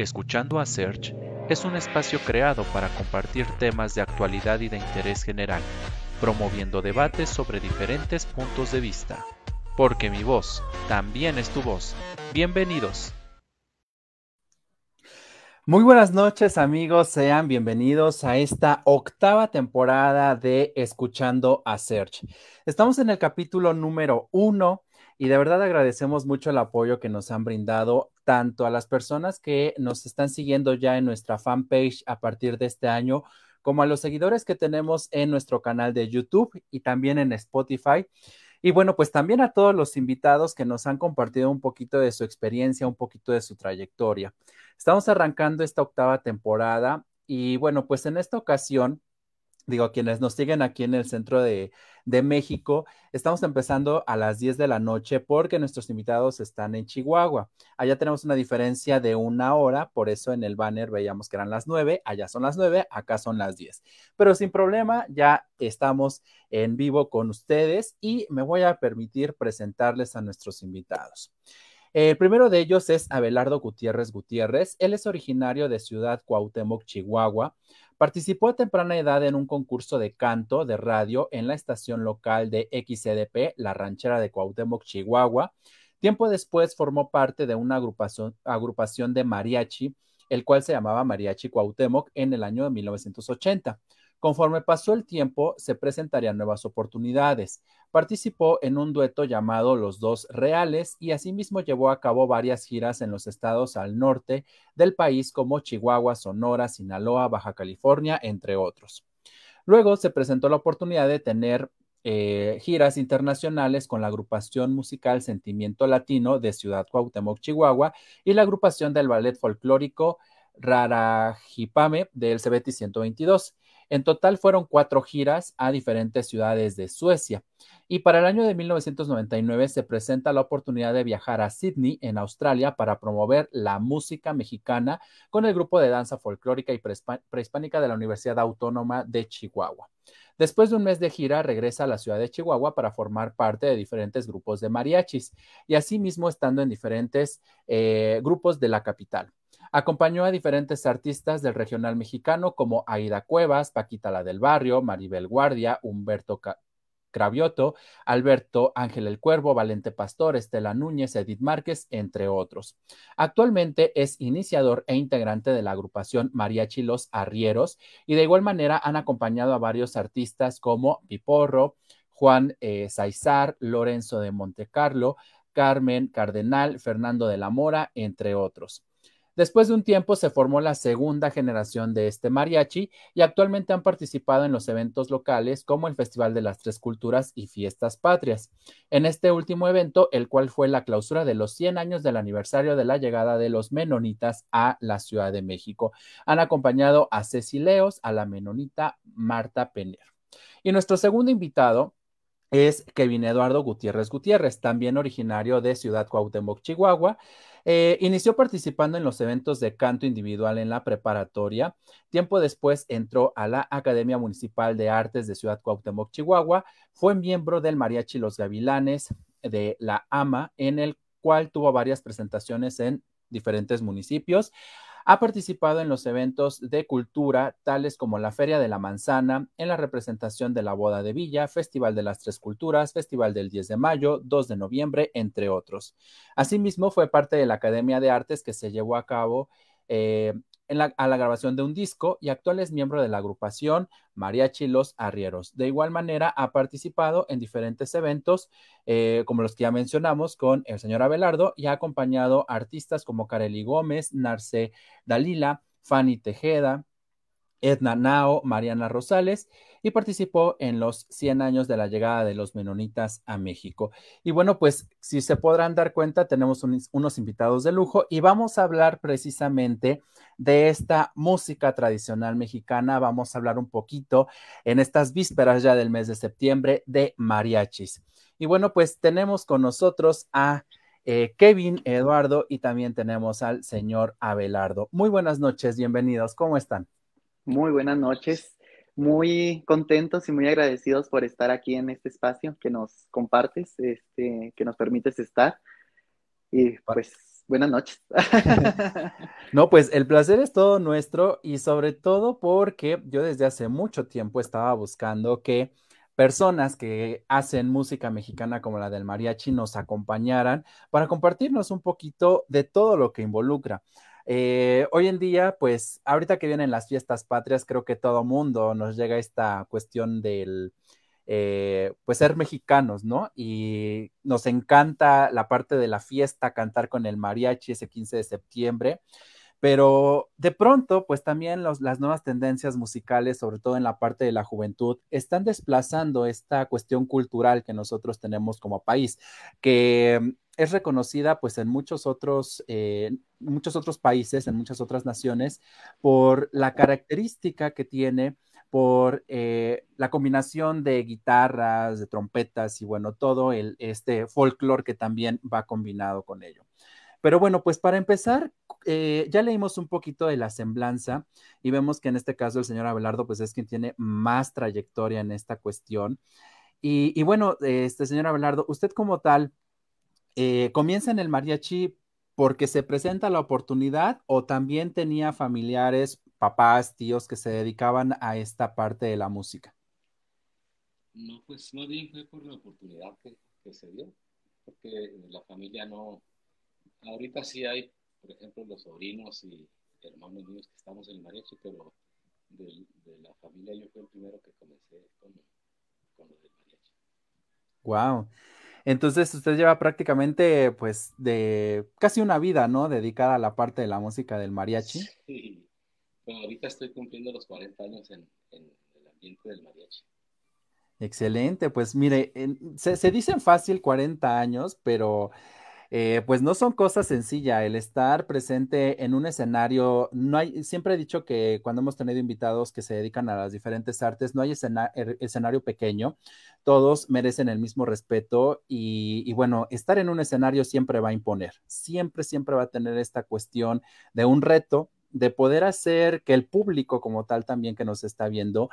Escuchando a Search es un espacio creado para compartir temas de actualidad y de interés general, promoviendo debates sobre diferentes puntos de vista. Porque mi voz también es tu voz. Bienvenidos. Muy buenas noches amigos, sean bienvenidos a esta octava temporada de Escuchando a Search. Estamos en el capítulo número uno y de verdad agradecemos mucho el apoyo que nos han brindado tanto a las personas que nos están siguiendo ya en nuestra fanpage a partir de este año, como a los seguidores que tenemos en nuestro canal de YouTube y también en Spotify. Y bueno, pues también a todos los invitados que nos han compartido un poquito de su experiencia, un poquito de su trayectoria. Estamos arrancando esta octava temporada y bueno, pues en esta ocasión digo, quienes nos siguen aquí en el centro de, México, estamos empezando a las 10 de la noche porque nuestros invitados están en Chihuahua. Allá tenemos una diferencia de una hora, por eso en el banner veíamos que eran las 9, allá son las 9, acá son las 10. Pero sin problema, ya estamos en vivo con ustedes y me voy a permitir presentarles a nuestros invitados. El primero de ellos es Abelardo Gutiérrez Gutiérrez. Él es originario de Ciudad Cuauhtémoc, Chihuahua. Participó a temprana edad en un concurso de canto de radio en la estación local de XCDP, La Ranchera de Cuauhtémoc, Chihuahua. Tiempo después formó parte de una agrupación, de mariachi, el cual se llamaba Mariachi Cuauhtémoc en el año de 1980. Conforme pasó el tiempo, se presentarían nuevas oportunidades. Participó en un dueto llamado Los Dos Reales y asimismo llevó a cabo varias giras en los estados al norte del país como Chihuahua, Sonora, Sinaloa, Baja California, entre otros. Luego se presentó la oportunidad de tener eh, giras internacionales con la agrupación musical Sentimiento Latino de Ciudad Cuauhtémoc, Chihuahua, y la agrupación del ballet folclórico Rarajipame del CBT 122. En total fueron cuatro giras a diferentes ciudades de Suecia. Y para el año de 1999 se presenta la oportunidad de viajar a Sydney, en Australia, para promover la música mexicana con el grupo de danza folclórica y prehispánica de la Universidad Autónoma de Chihuahua. Después de un mes de gira, regresa a la ciudad de Chihuahua para formar parte de diferentes grupos de mariachis y asimismo estando en diferentes eh, grupos de la capital. Acompañó a diferentes artistas del regional mexicano como Aida Cuevas, Paquita la del Barrio, Maribel Guardia, Humberto Cravioto, Alberto Ángel el Cuervo, Valente Pastor, Estela Núñez, Edith Márquez, entre otros. Actualmente es iniciador e integrante de la agrupación Mariachi Los Arrieros y de igual manera han acompañado a varios artistas como Piporro, Juan eh, Lorenzo de Montecarlo, Carmen Cardenal, Fernando de la Mora, entre otros. Después de un tiempo se formó la segunda generación de este mariachi y actualmente han participado en los eventos locales como el Festival de las Tres Culturas y Fiestas Patrias. En este último evento, el cual fue la clausura de los 100 años del aniversario de la llegada de los menonitas a la Ciudad de México, han acompañado a Cecileos, a la menonita Marta Penner. Y nuestro segundo invitado es Kevin Eduardo Gutiérrez Gutiérrez, también originario de Ciudad Cuauhtémoc, Chihuahua. Eh, inició participando en los eventos de canto individual en la preparatoria. Tiempo después entró a la Academia Municipal de Artes de Ciudad Cuauhtémoc, Chihuahua. Fue miembro del Mariachi Los Gavilanes de la AMA, en el cual tuvo varias presentaciones en diferentes municipios. Ha participado en los eventos de cultura, tales como la Feria de la Manzana, en la representación de la Boda de Villa, Festival de las Tres Culturas, Festival del 10 de Mayo, 2 de noviembre, entre otros. Asimismo, fue parte de la Academia de Artes que se llevó a cabo eh, a la grabación de un disco y actual es miembro de la agrupación Mariachi Los Arrieros. De igual manera, ha participado en diferentes eventos, eh, como los que ya mencionamos, con el señor Abelardo y ha acompañado artistas como Kareli Gómez, Narce Dalila, Fanny Tejeda, Edna Nao, Mariana Rosales y participó en los 100 años de la llegada de los menonitas a México. Y bueno, pues si se podrán dar cuenta, tenemos unos invitados de lujo y vamos a hablar precisamente de esta música tradicional mexicana. Vamos a hablar un poquito en estas vísperas ya del mes de septiembre de mariachis. Y bueno, pues tenemos con nosotros a eh, Kevin, Eduardo y también tenemos al señor Abelardo. Muy buenas noches, bienvenidos. ¿Cómo están? Muy buenas noches, muy contentos y muy agradecidos por estar aquí en este espacio que nos compartes, este, que nos permites estar. Y pues Buenas noches. no, pues el placer es todo nuestro y sobre todo porque yo desde hace mucho tiempo estaba buscando que personas que hacen música mexicana como la del mariachi nos acompañaran para compartirnos un poquito de todo lo que involucra. Eh, hoy en día, pues ahorita que vienen las fiestas patrias, creo que todo mundo nos llega esta cuestión del, eh, pues ser mexicanos, ¿no? Y nos encanta la parte de la fiesta, cantar con el mariachi ese 15 de septiembre. Pero de pronto, pues también las nuevas tendencias musicales, sobre todo en la parte de la juventud, están desplazando esta cuestión cultural que nosotros tenemos como país, que es reconocida pues en muchos otros, eh, muchos otros países, en muchas otras naciones, por la característica que tiene por eh, la combinación de guitarras, de trompetas y bueno, todo el, este folclore que también va combinado con ello. Pero bueno, pues para empezar, eh, ya leímos un poquito de la semblanza y vemos que en este caso el señor Abelardo pues es quien tiene más trayectoria en esta cuestión. Y, bueno, este señor Abelardo, usted como tal, eh, comienza en el mariachi porque se presenta la oportunidad o también tenía familiares, papás, tíos que se dedicaban a esta parte de la música? No, pues más bien fue por la oportunidad que, que se dio, porque la familia no, ahorita sí hay, por ejemplo, los sobrinos y hermanos míos que estamos en el mariachi, pero de, la familia yo fui el primero que comencé con, con lo del mariachi. Wow. Entonces usted lleva prácticamente pues de casi una vida, ¿no? Dedicada a la parte de la música del mariachi. Sí, bueno, ahorita estoy cumpliendo los 40 años en, el ambiente del mariachi. Excelente, pues mire, se, se, dicen fácil 40 años, pero eh, pues no son cosas sencillas. El estar presente en un escenario, no hay, siempre he dicho que cuando hemos tenido invitados que se dedican a las diferentes artes, no hay er, escenario pequeño, todos merecen el mismo respeto y, y, bueno, estar en un escenario siempre va a imponer, siempre, siempre va a tener esta cuestión de un reto de poder hacer que el público como tal también que nos está viendo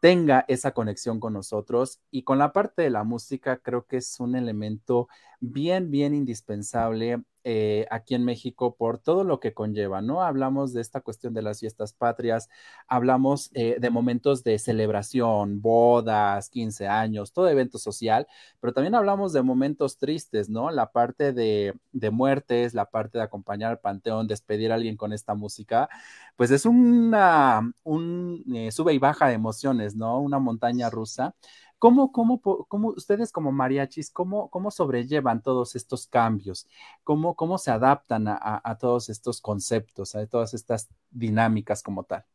tenga esa conexión con nosotros. Y con la parte de la música, creo que es un elemento bien, bien indispensable eh, aquí en México por todo lo que conlleva, ¿no? Hablamos de esta cuestión de las fiestas patrias, hablamos eh, de momentos de celebración, bodas, 15 años, todo evento social, pero también hablamos de momentos tristes, ¿no? La parte de, muertes, la parte de acompañar al panteón, despedir a alguien con esta música, pues es una, un eh, sube y baja de emociones, ¿no? Una montaña rusa. ¿Cómo, cómo, cómo ustedes como mariachis, cómo, cómo sobrellevan todos estos cambios? ¿Cómo, cómo se adaptan a, todos estos conceptos, a todas estas dinámicas como tal?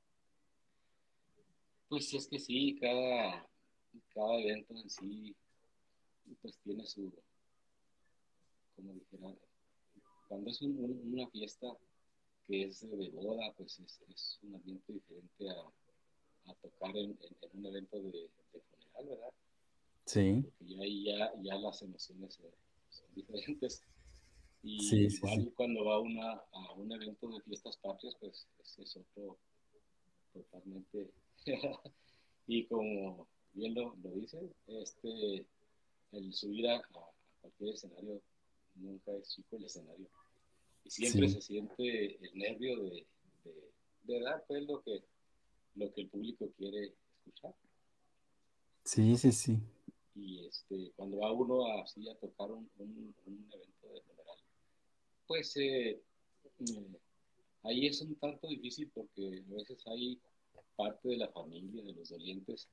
Pues es que sí, cada, cada evento en sí pues tiene su, como dijera, cuando es una fiesta que es de boda, pues es, un ambiente diferente a, tocar en, un evento de, ¿verdad? Sí. Porque ahí ya, ya las emociones son diferentes. Y igual cuando va una, a un evento de fiestas patrias, pues es, otro totalmente. y como bien lo, lo dicen, este, el subir a, cualquier escenario nunca es chico el escenario. Y siempre se siente el nervio de, de, dar pues lo que, lo que el público quiere escuchar. Sí, sí, sí. Y este, cuando va uno así a tocar un, evento de funeral, pues eh, mm, ahí es un tanto difícil porque a veces hay parte de la familia, de los dolientes,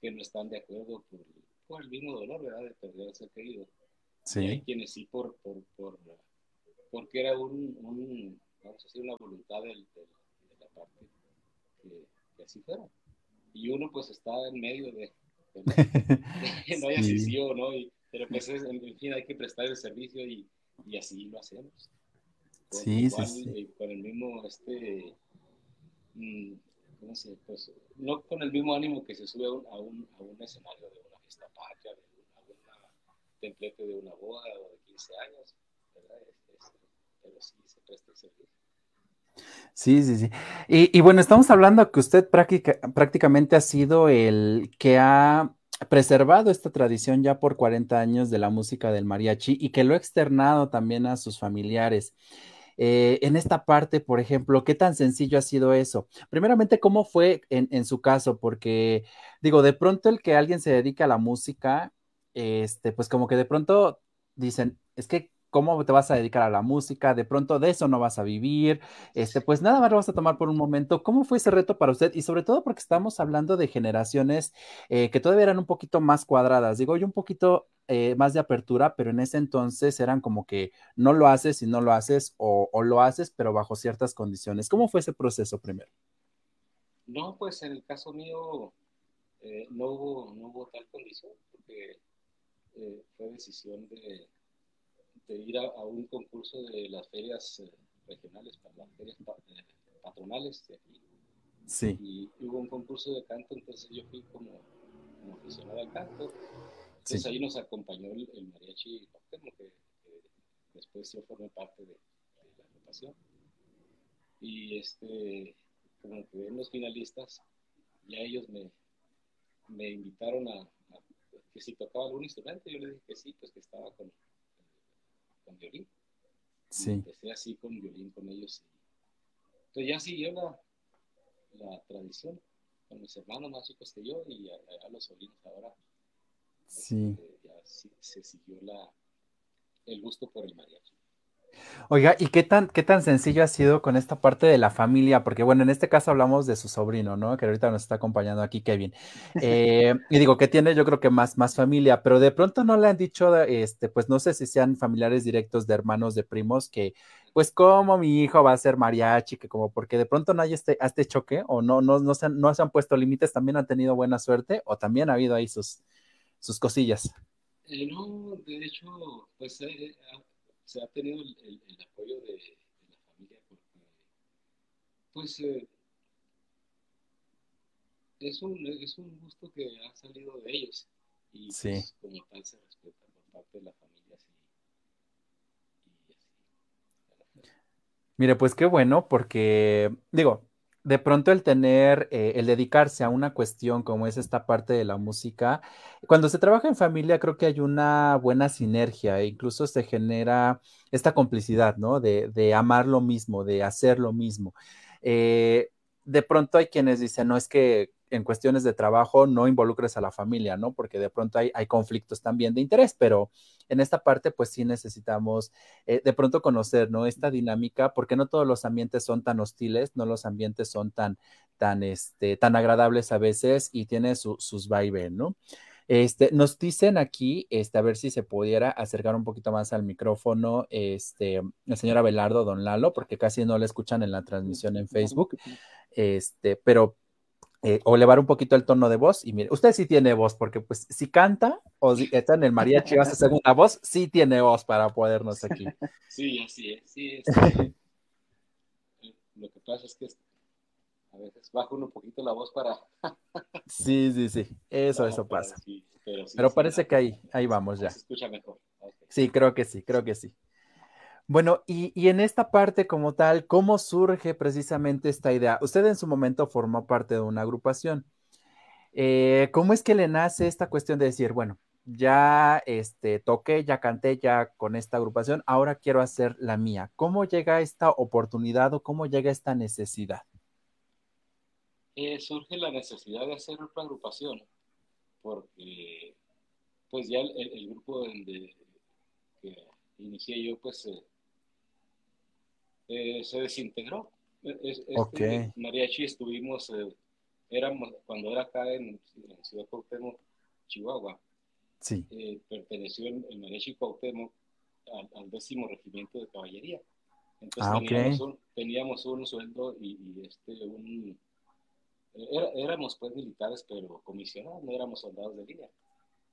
que no están de acuerdo por, el mismo dolor, ¿verdad? De perder a ser querido. Sí. Y hay quienes sí por, por, por porque era un, un, vamos a decir, una voluntad de la parte que, que así fuera. Y uno pues está en medio de, no hay decisión, ¿no? pero pues en fin, hay que prestar el servicio y, y así lo hacemos. sí, sí, eh, con el mismo, este, mm, ¿cómo se pues, no con el mismo ánimo que se sube a un, a un, a un escenario de una fiesta patria, de una, templete de una boda o de 15 años, ¿verdad? pero sí se presta el servicio. Sí, sí, sí. Y, bueno, estamos hablando que usted prácticamente ha sido el que ha preservado esta tradición ya por 40 años de la música del mariachi y que lo ha externado también a sus familiares. Eh, en esta parte, por ejemplo, ¿qué tan sencillo ha sido eso? Primeramente, ¿cómo fue en, en, su caso? Porque, digo, de pronto el que alguien se dedica a la música, este, pues como que de pronto dicen, es que cómo te vas a dedicar a la música, de pronto de eso no vas a vivir, este, pues nada más lo vas a tomar por un momento. ¿Cómo fue ese reto para usted? Y sobre todo porque estamos hablando de generaciones eh, que todavía eran un poquito más cuadradas, digo yo un poquito eh, más de apertura, pero en ese entonces eran como que no lo haces y no lo haces o, lo haces, pero bajo ciertas condiciones. ¿Cómo fue ese proceso primero? No, pues en el caso mío eh, no, hubo, no hubo tal condición, porque fue decisión de, de ir a, a, un concurso de las ferias eh, regionales, para las ferias eh, patronales de aquí. Sí. Y hubo un concurso de canto, entonces yo fui como, como aficionado al canto. Entonces sí. ahí nos acompañó el, el mariachi Cuauhtémoc, que, que, después yo formé parte de, de, la agrupación. Y este, como que en los finalistas, ya ellos me, me invitaron a, a, que si tocaba algún instrumento, yo le dije que sí, pues que estaba con, con violín. Sí. Empecé así con violín con ellos. Entonces ya siguió la, la tradición con mis hermanos más chicos que yo y a, a los sobrinos ahora. Sí. Este, ya sí, se siguió la, el gusto por el mariachi. Oiga, ¿y qué tan, qué tan sencillo ha sido con esta parte de la familia? Porque bueno, en este caso hablamos de su sobrino, ¿no? Que ahorita nos está acompañando aquí, Kevin. Eh, y digo que tiene yo creo que más, más familia, pero de pronto no le han dicho, este, pues no sé si sean familiares directos de hermanos, de primos, que pues como mi hijo va a ser mariachi, que como porque de pronto no hay este, este choque o no, no, no, se han, no se han puesto límites, también han tenido buena suerte o también ha habido ahí sus, sus cosillas. Eh, no, de hecho, pues... Eh, se ha tenido el, el, el apoyo de, de, la familia porque, pues, eh, es, un, es un gusto que ha salido de ellos y sí. pues, como tal se respeta por parte de la familia. Sí. Y así. Mire, pues qué bueno porque, digo, de pronto el tener, eh, el dedicarse a una cuestión como es esta parte de la música, cuando se trabaja en familia creo que hay una buena sinergia e incluso se genera esta complicidad, ¿no? De, de amar lo mismo, de hacer lo mismo. Eh, de pronto hay quienes dicen, no es que en cuestiones de trabajo no involucres a la familia, ¿no? Porque de pronto hay, hay conflictos también de interés, pero en esta parte pues sí necesitamos eh, de pronto conocer, ¿no? Esta dinámica, porque no todos los ambientes son tan hostiles, no los ambientes son tan, tan, este, tan agradables a veces y tiene su, sus vaivén, ¿no? Este, nos dicen aquí, este, a ver si se pudiera acercar un poquito más al micrófono, este, el señor Abelardo, don Lalo, porque casi no le escuchan en la transmisión en Facebook, este, pero eh, o elevar un poquito el tono de voz y mire, usted sí tiene voz, porque pues si canta o si está en el mariachi vas a hacer una voz, sí tiene voz para podernos aquí. Sí, así es, sí es. Lo que pasa es que a veces bajo un poquito la voz para... sí, sí, sí, eso, no, eso pasa. Sí, pero, sí, pero parece que ahí, ahí vamos ya. Se escucha mejor. Okay. Sí, creo que sí, creo que sí. Bueno, y, y, en esta parte como tal, ¿cómo surge precisamente esta idea? Usted en su momento formó parte de una agrupación. Eh, ¿Cómo es que le nace esta cuestión de decir, bueno, ya este, toqué, ya canté, ya con esta agrupación, ahora quiero hacer la mía? ¿Cómo llega esta oportunidad o cómo llega esta necesidad? Eh, surge la necesidad de hacer otra agrupación, porque pues ya el, grupo donde que inicié yo, pues... eh, se desintegró. Este okay. mariachi estuvimos, eh, éramos, cuando era acá en, en Ciudad Cuauhtémoc, Chihuahua, sí. eh, perteneció el, el mariachi Cuauhtémoc al, al, décimo regimiento de caballería. Entonces ah, teníamos, okay. un, teníamos, un, sueldo y, y este, un, era, éramos pues militares, pero comisionados, no éramos soldados de línea.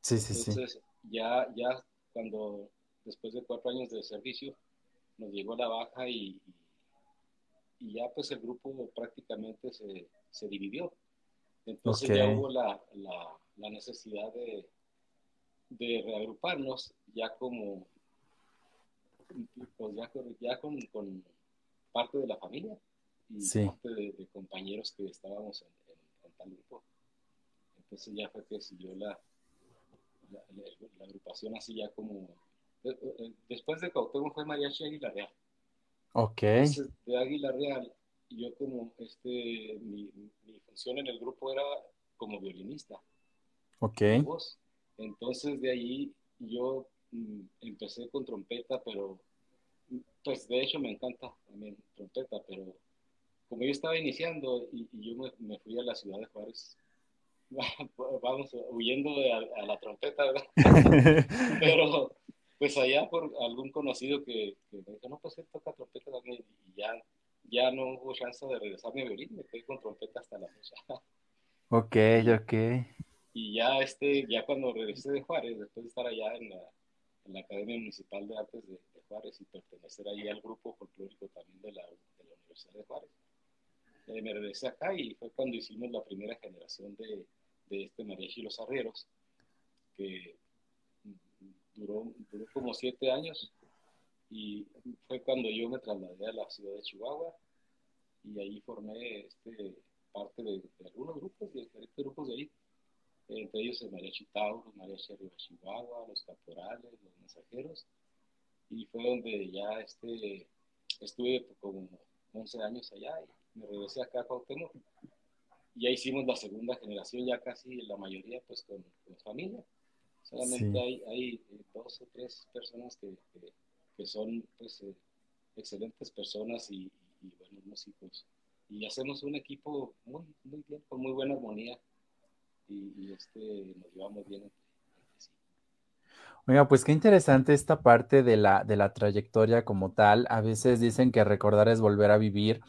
Sí, sí, Entonces, sí. ya, ya cuando, después de cuatro años de servicio, nos llegó la baja y, y, ya pues el grupo prácticamente se, se dividió. Entonces okay. ya hubo la, la, la necesidad de, de, reagruparnos ya como, pues ya, ya con, con, parte de la familia y sí. parte de, de, compañeros que estábamos en, en, en, tal grupo. Entonces ya fue que siguió la, la, la agrupación así ya como Después de Cuauhtémoc fue Mariachi Águila Real. Ok. de Águila Real, yo como, este, mi, mi, función en el grupo era como violinista. Ok. Entonces de ahí yo mm, empecé con trompeta, pero pues de hecho me encanta también trompeta, pero como yo estaba iniciando y, yo me, fui a la ciudad de Juárez, vamos huyendo a, la trompeta, ¿verdad? pero pues allá por algún conocido que, me dijo, no, pues él toca trompeta también y ya, ya no hubo chance de regresarme a violín, me quedé con trompeta hasta la fecha. Ok, ok. Y ya, este, ya cuando regresé de Juárez, después de estar allá en la, en la Academia Municipal de Artes de, Juárez y pertenecer ahí al grupo folclórico también de la, de la Universidad de Juárez, eh, me regresé acá y fue cuando hicimos la primera generación de, de este mariachi Los Arrieros, que duró, duró como siete años y fue cuando yo me trasladé a la ciudad de Chihuahua y ahí formé este, parte de, algunos grupos, de diferentes grupos de ahí, entre ellos el Mariachi Tauro, Mariachi Arriba Chihuahua, los Caporales, los Mensajeros, y fue donde ya este, estuve como 11 años allá y me regresé acá a Cuauhtémoc. Y ya hicimos la segunda generación, ya casi la mayoría pues con, con familia. Solamente hay, hay eh, dos o tres personas que, que, son pues, eh, excelentes personas y, buenos músicos. Y hacemos un equipo muy, muy bien, con muy buena armonía y, este, nos llevamos bien Oiga, pues qué interesante esta parte de la, de la trayectoria como tal. A veces dicen que recordar es volver a vivir.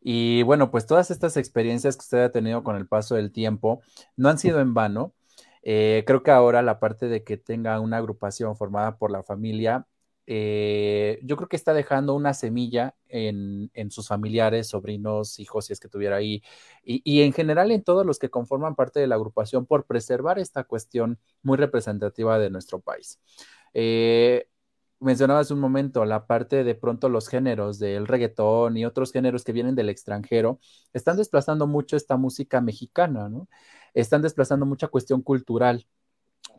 Y bueno, pues todas estas experiencias que usted ha tenido con el paso del tiempo no han sido en vano. Eh, creo que ahora la parte de que tenga una agrupación formada por la familia, eh, yo creo que está dejando una semilla en, sus familiares, sobrinos, hijos, si es que tuviera ahí, y, en general en todos los que conforman parte de la agrupación por preservar esta cuestión muy representativa de nuestro país. Eh, mencionaba hace un momento la parte de pronto los géneros del reggaetón y otros géneros que vienen del extranjero están desplazando mucho esta música mexicana, ¿no? Están desplazando mucha cuestión cultural.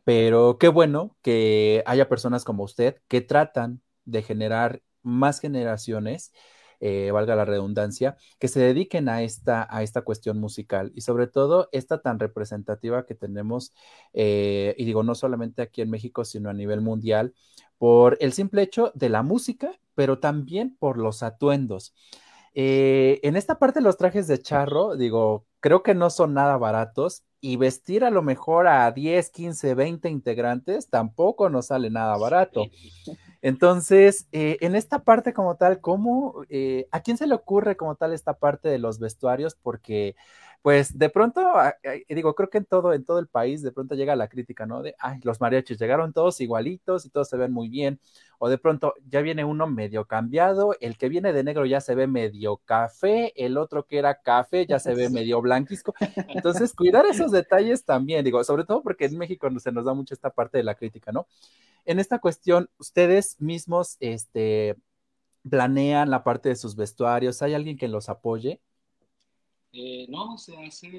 Pero qué bueno que haya personas como usted que tratan de generar más generaciones, eh, valga la redundancia, que se dediquen a esta, a esta cuestión musical y sobre todo esta tan representativa que tenemos, eh, y digo, no solamente aquí en México, sino a nivel mundial, por el simple hecho de la música, pero también por los atuendos. Eh, en esta parte los trajes de charro, digo, creo que no son nada baratos y vestir a lo mejor a 10, 15, 20 integrantes tampoco nos sale nada barato. Entonces, eh, en esta parte como tal, ¿cómo, eh, a quién se le ocurre como tal esta parte de los vestuarios? Porque pues de pronto, digo, creo que en todo, en todo el país de pronto llega la crítica, ¿no? De, ay, los mariachis llegaron todos igualitos y todos se ven muy bien. O de pronto ya viene uno medio cambiado, el que viene de negro ya se ve medio café, el otro que era café ya se ve medio blanquisco. Entonces, cuidar esos detalles también, digo, sobre todo porque en México se nos da mucho esta parte de la crítica, ¿no? En esta cuestión, ustedes mismos, este, planean la parte de sus vestuarios, ¿hay alguien que los apoye? Eh, no, se hace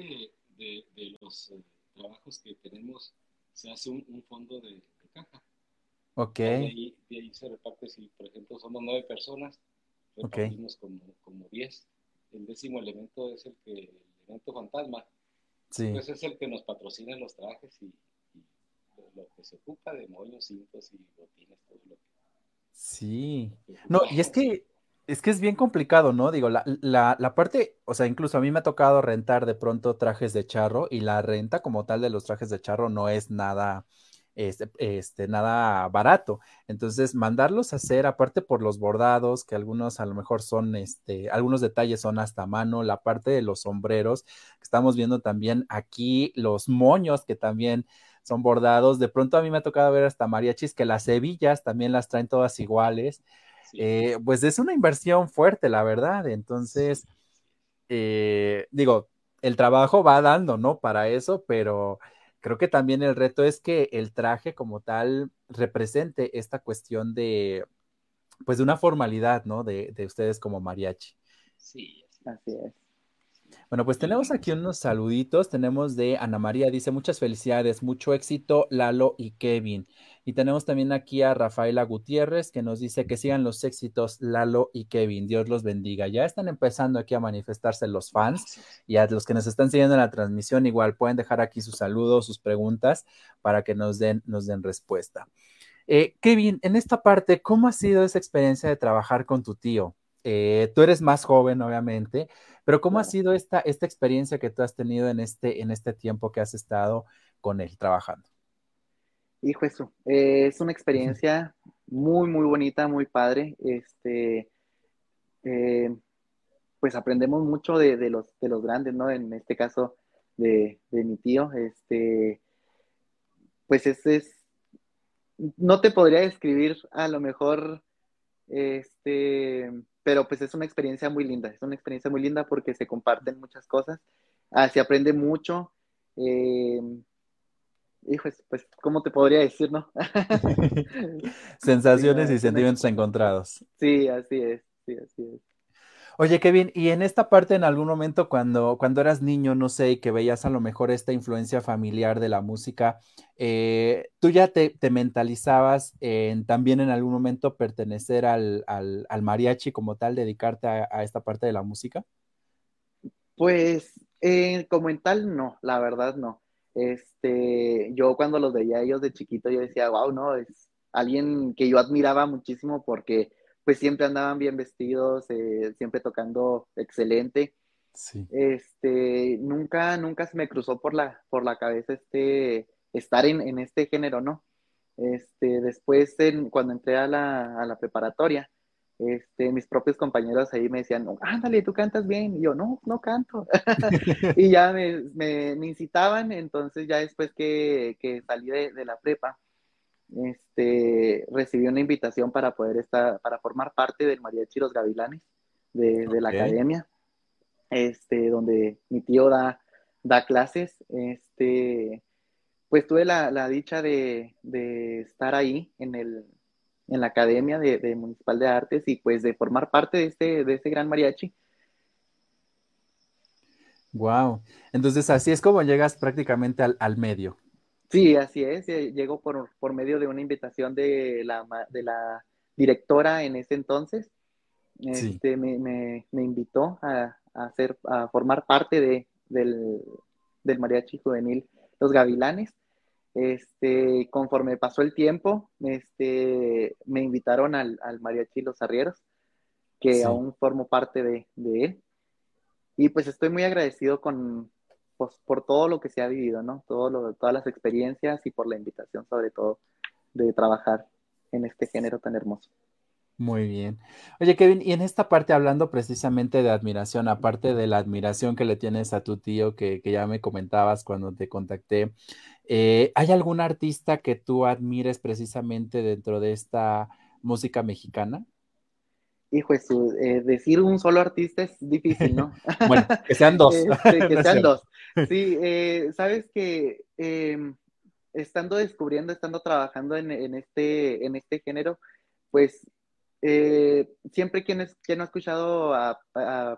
de, los eh, trabajos que tenemos, se hace un, fondo de, caja. Ok. De ahí, se reparte, si por ejemplo somos nueve personas, repartimos como, como diez. El décimo elemento es el que, el elemento fantasma. Sí. Pues es el que nos patrocina los trajes y, lo que se ocupa de moños, cintos y botines, todo lo que. Sí. No, y es que es que es bien complicado, ¿no? Digo, la, la, la, parte, o sea, incluso a mí me ha tocado rentar de pronto trajes de charro y la renta como tal de los trajes de charro no es nada, este, este, nada barato. Entonces, mandarlos a hacer, aparte por los bordados, que algunos a lo mejor son, este, algunos detalles son hasta mano, la parte de los sombreros, que estamos viendo también aquí, los moños que también son bordados. De pronto a mí me ha tocado ver hasta mariachis que las hebillas también las traen todas iguales. Eh, pues es una inversión fuerte, la verdad. Entonces, eh, digo, el trabajo va dando, ¿no? Para eso, pero creo que también el reto es que el traje como tal represente esta cuestión de, pues, de una formalidad, ¿no? De, de ustedes como mariachi. Sí, así es. Bueno, pues tenemos aquí unos saluditos. Tenemos de Ana María, dice muchas felicidades, mucho éxito, Lalo y Kevin. Y tenemos también aquí a Rafaela Gutiérrez que nos dice que sigan los éxitos Lalo y Kevin. Dios los bendiga. Ya están empezando aquí a manifestarse los fans y a los que nos están siguiendo en la transmisión igual pueden dejar aquí sus saludos, sus preguntas para que nos den, nos den respuesta. Eh, Kevin, en esta parte, ¿cómo ha sido esa experiencia de trabajar con tu tío? Eh, tú eres más joven, obviamente, pero ¿cómo ha sido esta, esta experiencia que tú has tenido en este, en este tiempo que has estado con él trabajando? Hijo, eso, eh, es una experiencia muy, muy bonita, muy padre. Este, eh, pues aprendemos mucho de, los, de los grandes, ¿no? En este caso de, mi tío. Este, pues es, es, no te podría describir a lo mejor, este, pero pues es una experiencia muy linda, es una experiencia muy linda porque se comparten muchas cosas, ah, se aprende mucho. Eh, hijos, pues, ¿cómo te podría decir, no? Sensaciones y sentimientos encontrados. Sí, así es, sí, así es. Oye, Kevin, y en esta parte, en algún momento, cuando, cuando eras niño, no sé, y que veías a lo mejor esta influencia familiar de la música, eh, ¿tú ya te, mentalizabas en también en algún momento pertenecer al, mariachi como tal, dedicarte a, esta parte de la música? Pues, eh, como en tal, no, la verdad no. Este, yo cuando los veía ellos de chiquito, yo decía, wow, no, es alguien que yo admiraba muchísimo porque pues siempre andaban bien vestidos, eh, siempre tocando excelente. Sí. Este, nunca, nunca se me cruzó por la, por la cabeza este, estar en, en este género, ¿no? Este, después, cuando entré a la, a la preparatoria, este, mis propios compañeros ahí me decían, ándale, tú cantas bien. Y yo, no, no canto. y ya me, me, incitaban, entonces ya después que, que salí de, la prepa, este, recibí una invitación para poder estar, para formar parte del Mariachi Los Gavilanes de, de la academia, este, donde mi tío da, da clases. Este, pues tuve la, la dicha de, de estar ahí en el, en la Academia de, Municipal de Artes y pues de formar parte de este, de este gran mariachi. Wow. Entonces así es como llegas prácticamente al, medio. Sí, así es. Eh, llego por, por, medio de una invitación de la, de la directora en ese entonces. Este, me, me, me, invitó a, a, hacer, a formar parte de, del, del mariachi juvenil Los Gavilanes. Este, conforme pasó el tiempo, este, me invitaron al, al Mariachi Los Arrieros, que aún formo parte de, él. Y pues estoy muy agradecido con, pues, por todo lo que se ha vivido, ¿no? Todo lo, todas las experiencias y por la invitación, sobre todo, de trabajar en este género tan hermoso. Muy bien. Oye, Kevin, y en esta parte hablando precisamente de admiración, aparte de la admiración que le tienes a tu tío, que, que ya me comentabas cuando te contacté, eh, ¿Hay algún artista que tú admires precisamente dentro de esta música mexicana? Hijo, eso, eh, decir un solo artista es difícil, ¿no? bueno, que sean dos. Este, que sean dos. Sí, eh, sabes que em, estando descubriendo, estando trabajando en, este, en este género, pues siempre quien, es, quien ha escuchado a,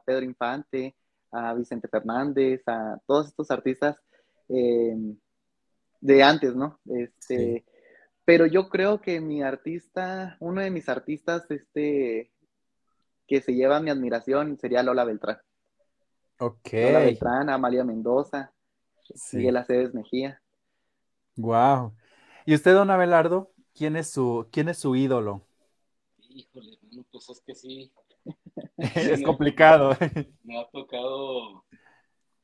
Pedro Infante, a Vicente Fernández, a todos estos artistas, em, de antes, ¿no? Este, pero yo creo que mi artista, uno de mis artistas, este, que se lleva mi admiración sería Lola Beltrán. Ok. Lola Beltrán, Amalia Mendoza, Miguel Aceves Mejía. Wow. ¿Y usted, don Abelardo, quién es su, quién es su ídolo? Híjole, pues es que sí. es complicado. Me ha tocado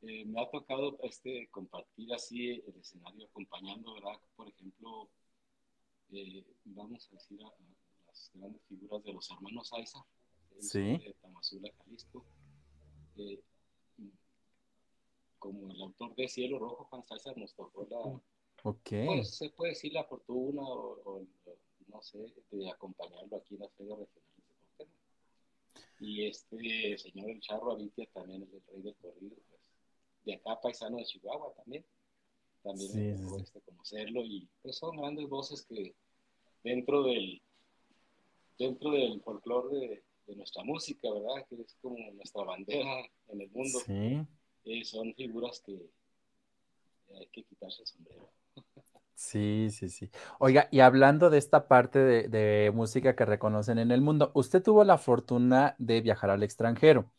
eh, me ha tocado este, compartir así el escenario acompañando, ¿verdad? Por ejemplo, eh, vamos a decir a, las grandes figuras de los hermanos Aiza, de Tamazula, Jalisco, eh, como el autor de Cielo Rojo, Juan Aiza, nos tocó la, pues se puede decir la fortuna o, no de acompañarlo aquí en la Feria Regional de. Y este señor El Charro Avitia también es el rey del corrido, de acá, paisano de Chihuahua también. También sí, este, conocerlo y pues son grandes voces que dentro del dentro del folclore de, nuestra música, ¿verdad? Que es como nuestra bandera en el mundo. Sí. Eh, son figuras que hay que quitarse el sombrero. Sí, sí, sí. Oiga, y hablando de esta parte de, música que reconocen en el mundo, usted tuvo la fortuna de viajar al extranjero.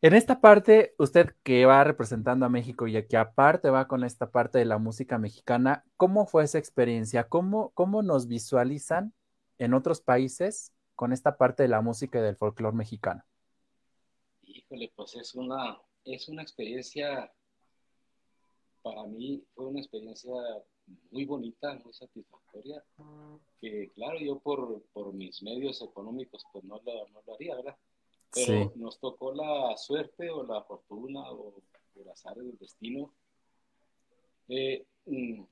En esta parte, usted que va representando a México y que aparte va con esta parte de la música mexicana, ¿cómo fue esa experiencia? ¿Cómo, cómo nos visualizan en otros países con esta parte de la música y del folclore mexicano? Híjole, pues es una, es una experiencia, para mí fue una experiencia muy bonita, muy satisfactoria, que claro, yo por, por mis medios económicos pues no lo, no lo haría, ¿verdad? Pero nos tocó la suerte o la fortuna o el azar del destino eh, mm,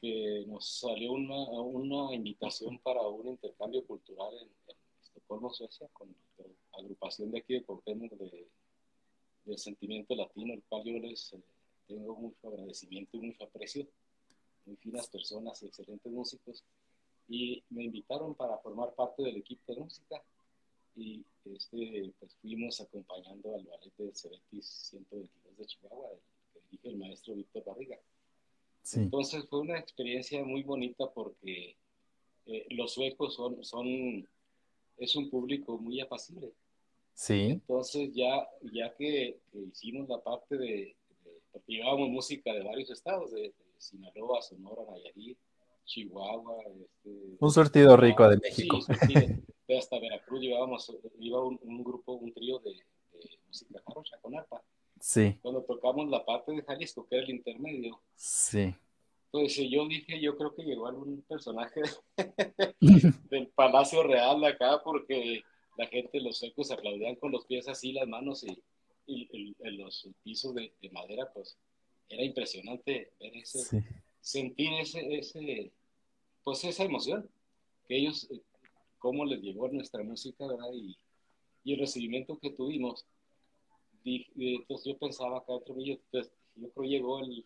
que nos salió una, una, invitación para un intercambio cultural en, Estocolmo, Suecia, con la agrupación de aquí de Cortemos de, de Sentimiento Latino, el cual yo les eh, tengo mucho agradecimiento y mucho aprecio. Muy finas personas y excelentes músicos. Y me invitaron para formar parte del equipo de música y este, pues fuimos acompañando al ballet de Cebetis 122 de Chihuahua, que dirige el maestro Víctor Barriga. Entonces fue una experiencia muy bonita porque eh, los suecos son, son, es un público muy apacible. Sí. Entonces ya, ya que, hicimos la parte de, porque llevábamos música de varios estados, de, Sinaloa, Sonora, Nayarit, Chihuahua. Este, un surtido rico de México. Sí, hasta Veracruz llevábamos, iba un, grupo, un trío de, música jarocha con arpa. Sí. Cuando tocamos la parte de Jalisco, que era el intermedio. Sí. Pues yo dije, yo creo que llegó algún personaje del Palacio Real de acá, porque la gente, los suecos aplaudían con los pies así, las manos y, y, los pisos de, madera, pues era impresionante ver ese, sentir ese, ese, pues esa emoción que ellos eh, cómo les llegó nuestra música, ¿verdad? Y, y el recibimiento que tuvimos. entonces yo pensaba acá otro yo, pues, yo creo llegó el,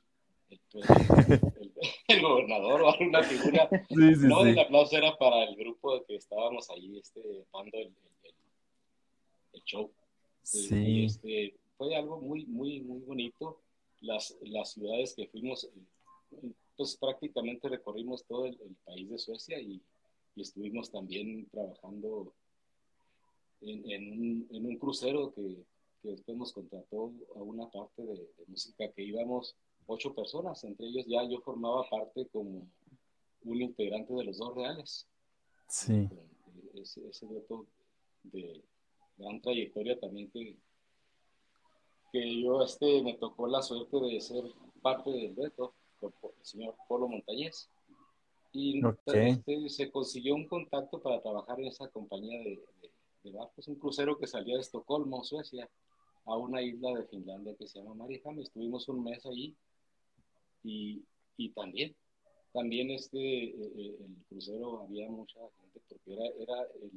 el, pues, el, gobernador o alguna figura. no, el aplauso era para el grupo que estábamos ahí este, dando el, el show. Sí. este, fue algo muy, muy, muy bonito. Las, las ciudades que fuimos, eh, pues prácticamente recorrimos todo el país de Suecia y y estuvimos también trabajando en, un, crucero que, después nos contrató a una parte de, música que íbamos ocho personas, entre ellos ya yo formaba parte como un integrante de los dos reales. Sí. Ese, ese de gran trayectoria también que, que yo este, me tocó la suerte de ser parte del reto por, el señor Polo Montañez. Y este, se consiguió un contacto para trabajar en esa compañía de, barcos, un crucero que salía de Estocolmo, Suecia, a una isla de Finlandia que se llama Mariehamn. Estuvimos un mes allí y, y también, también este, eh, eh, el crucero había mucha gente porque era, era el,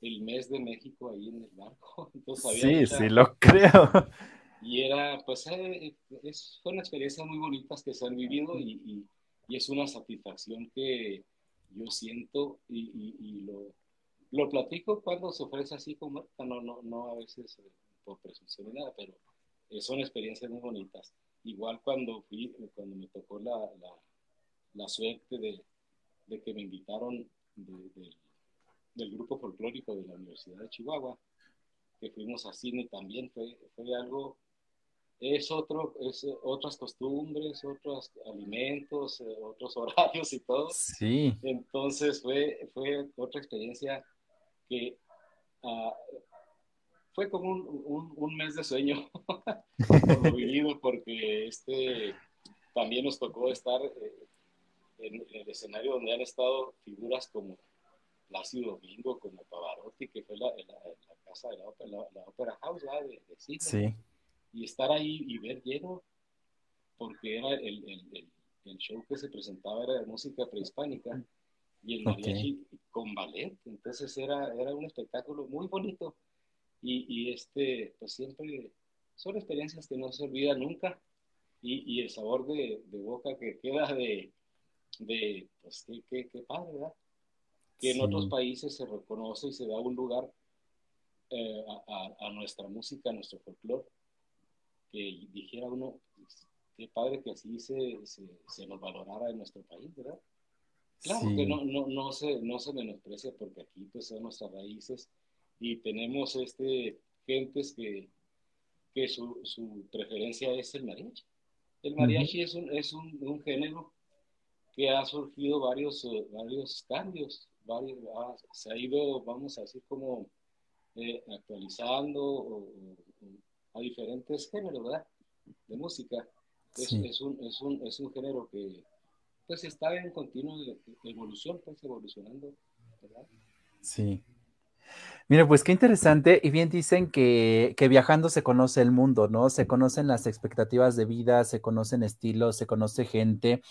el, mes de México ahí en el barco. Entonces sí, sí, lo creo. Y era, pues, eh, es, fue una experiencia muy bonita que se han vivido y y es una satisfacción que yo siento y, y, lo, lo, platico cuando se ofrece así como no, no, no a veces eh, por presunción ni nada, pero eh, son experiencias muy bonitas. Igual cuando fui, cuando me tocó la, la, la suerte de, de, que me invitaron del grupo folclórico de la Universidad de Chihuahua, que fuimos a cine también, fue, fue algo es, otro, es otras costumbres, otros alimentos, eh, otros horarios y todo. Sí. Entonces fue, fue otra experiencia que ah, fue como un, un, mes de sueño por lo vivido, porque este, también nos tocó estar eh, en, el escenario donde han estado figuras como Plácido Domingo, como Pavarotti, que fue la, casa de la ópera, la, ópera house de, de Sí. Y estar ahí y ver lleno, porque era el, el, el, show que se presentaba era de música prehispánica y el mariachi con ballet, entonces era, era un espectáculo muy bonito. Y, y, este, pues siempre son experiencias que no se olvidan nunca. Y, y el sabor de, de, boca que queda de, de pues qué, qué, padre, ¿verdad? Que en otros países se reconoce y se da un lugar eh, a, a, nuestra música, a nuestro folclore que dijera uno, qué padre que así se, se, nos valorara en nuestro país, ¿verdad? Claro que no, no, no, se, no se menosprecia porque aquí pues son nuestras raíces y tenemos este, gentes que, que su, su preferencia es el mariachi. El mariachi es, un, es un, un, género que ha surgido varios, eh, varios cambios, varios, se ha ido, vamos a decir, como eh, actualizando a diferentes géneros, ¿verdad? De música. Es, es, un, es, un, es un género que pues está en continua evolución, pues evolucionando, ¿verdad? Sí. Mira, pues qué interesante. Y bien dicen que, que, viajando se conoce el mundo, ¿no? Se conocen las expectativas de vida, se conocen estilos, se conoce gente.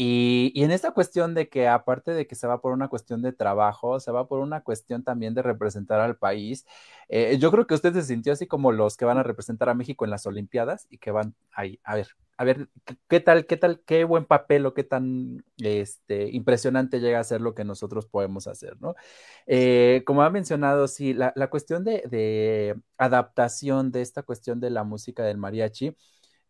Y, en esta cuestión de que aparte de que se va por una cuestión de trabajo, se va por una cuestión también de representar al país, eh, yo creo que usted se sintió así como los que van a representar a México en las Olimpiadas y que van ahí, a ver, a ver, qué tal, qué tal, qué buen papel o qué tan este, impresionante llega a ser lo que nosotros podemos hacer, ¿no? Eh, como ha mencionado, sí, la, la cuestión de, de adaptación de esta cuestión de la música del mariachi,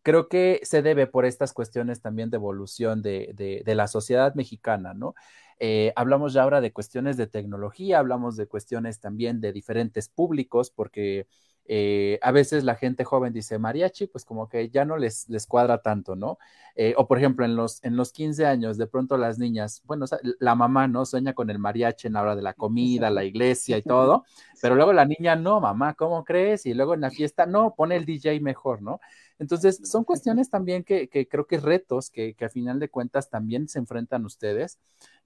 creo que se debe por estas cuestiones también de evolución de, de, la sociedad mexicana, ¿no? Eh, hablamos ya ahora de cuestiones de tecnología, hablamos de cuestiones también de diferentes públicos, porque eh, a veces la gente joven dice mariachi, pues como que ya no les, les cuadra tanto, ¿no? Eh, o por ejemplo, en los, en los 15 años, de pronto las niñas, bueno, la mamá, ¿no? Sueña con el mariachi en la hora de la comida, la iglesia y todo, pero luego la niña, no, mamá, ¿cómo crees? Y luego en la fiesta, no, pone el DJ mejor, ¿no? Entonces, son cuestiones también que, que creo que retos que, que a final de cuentas también se enfrentan ustedes,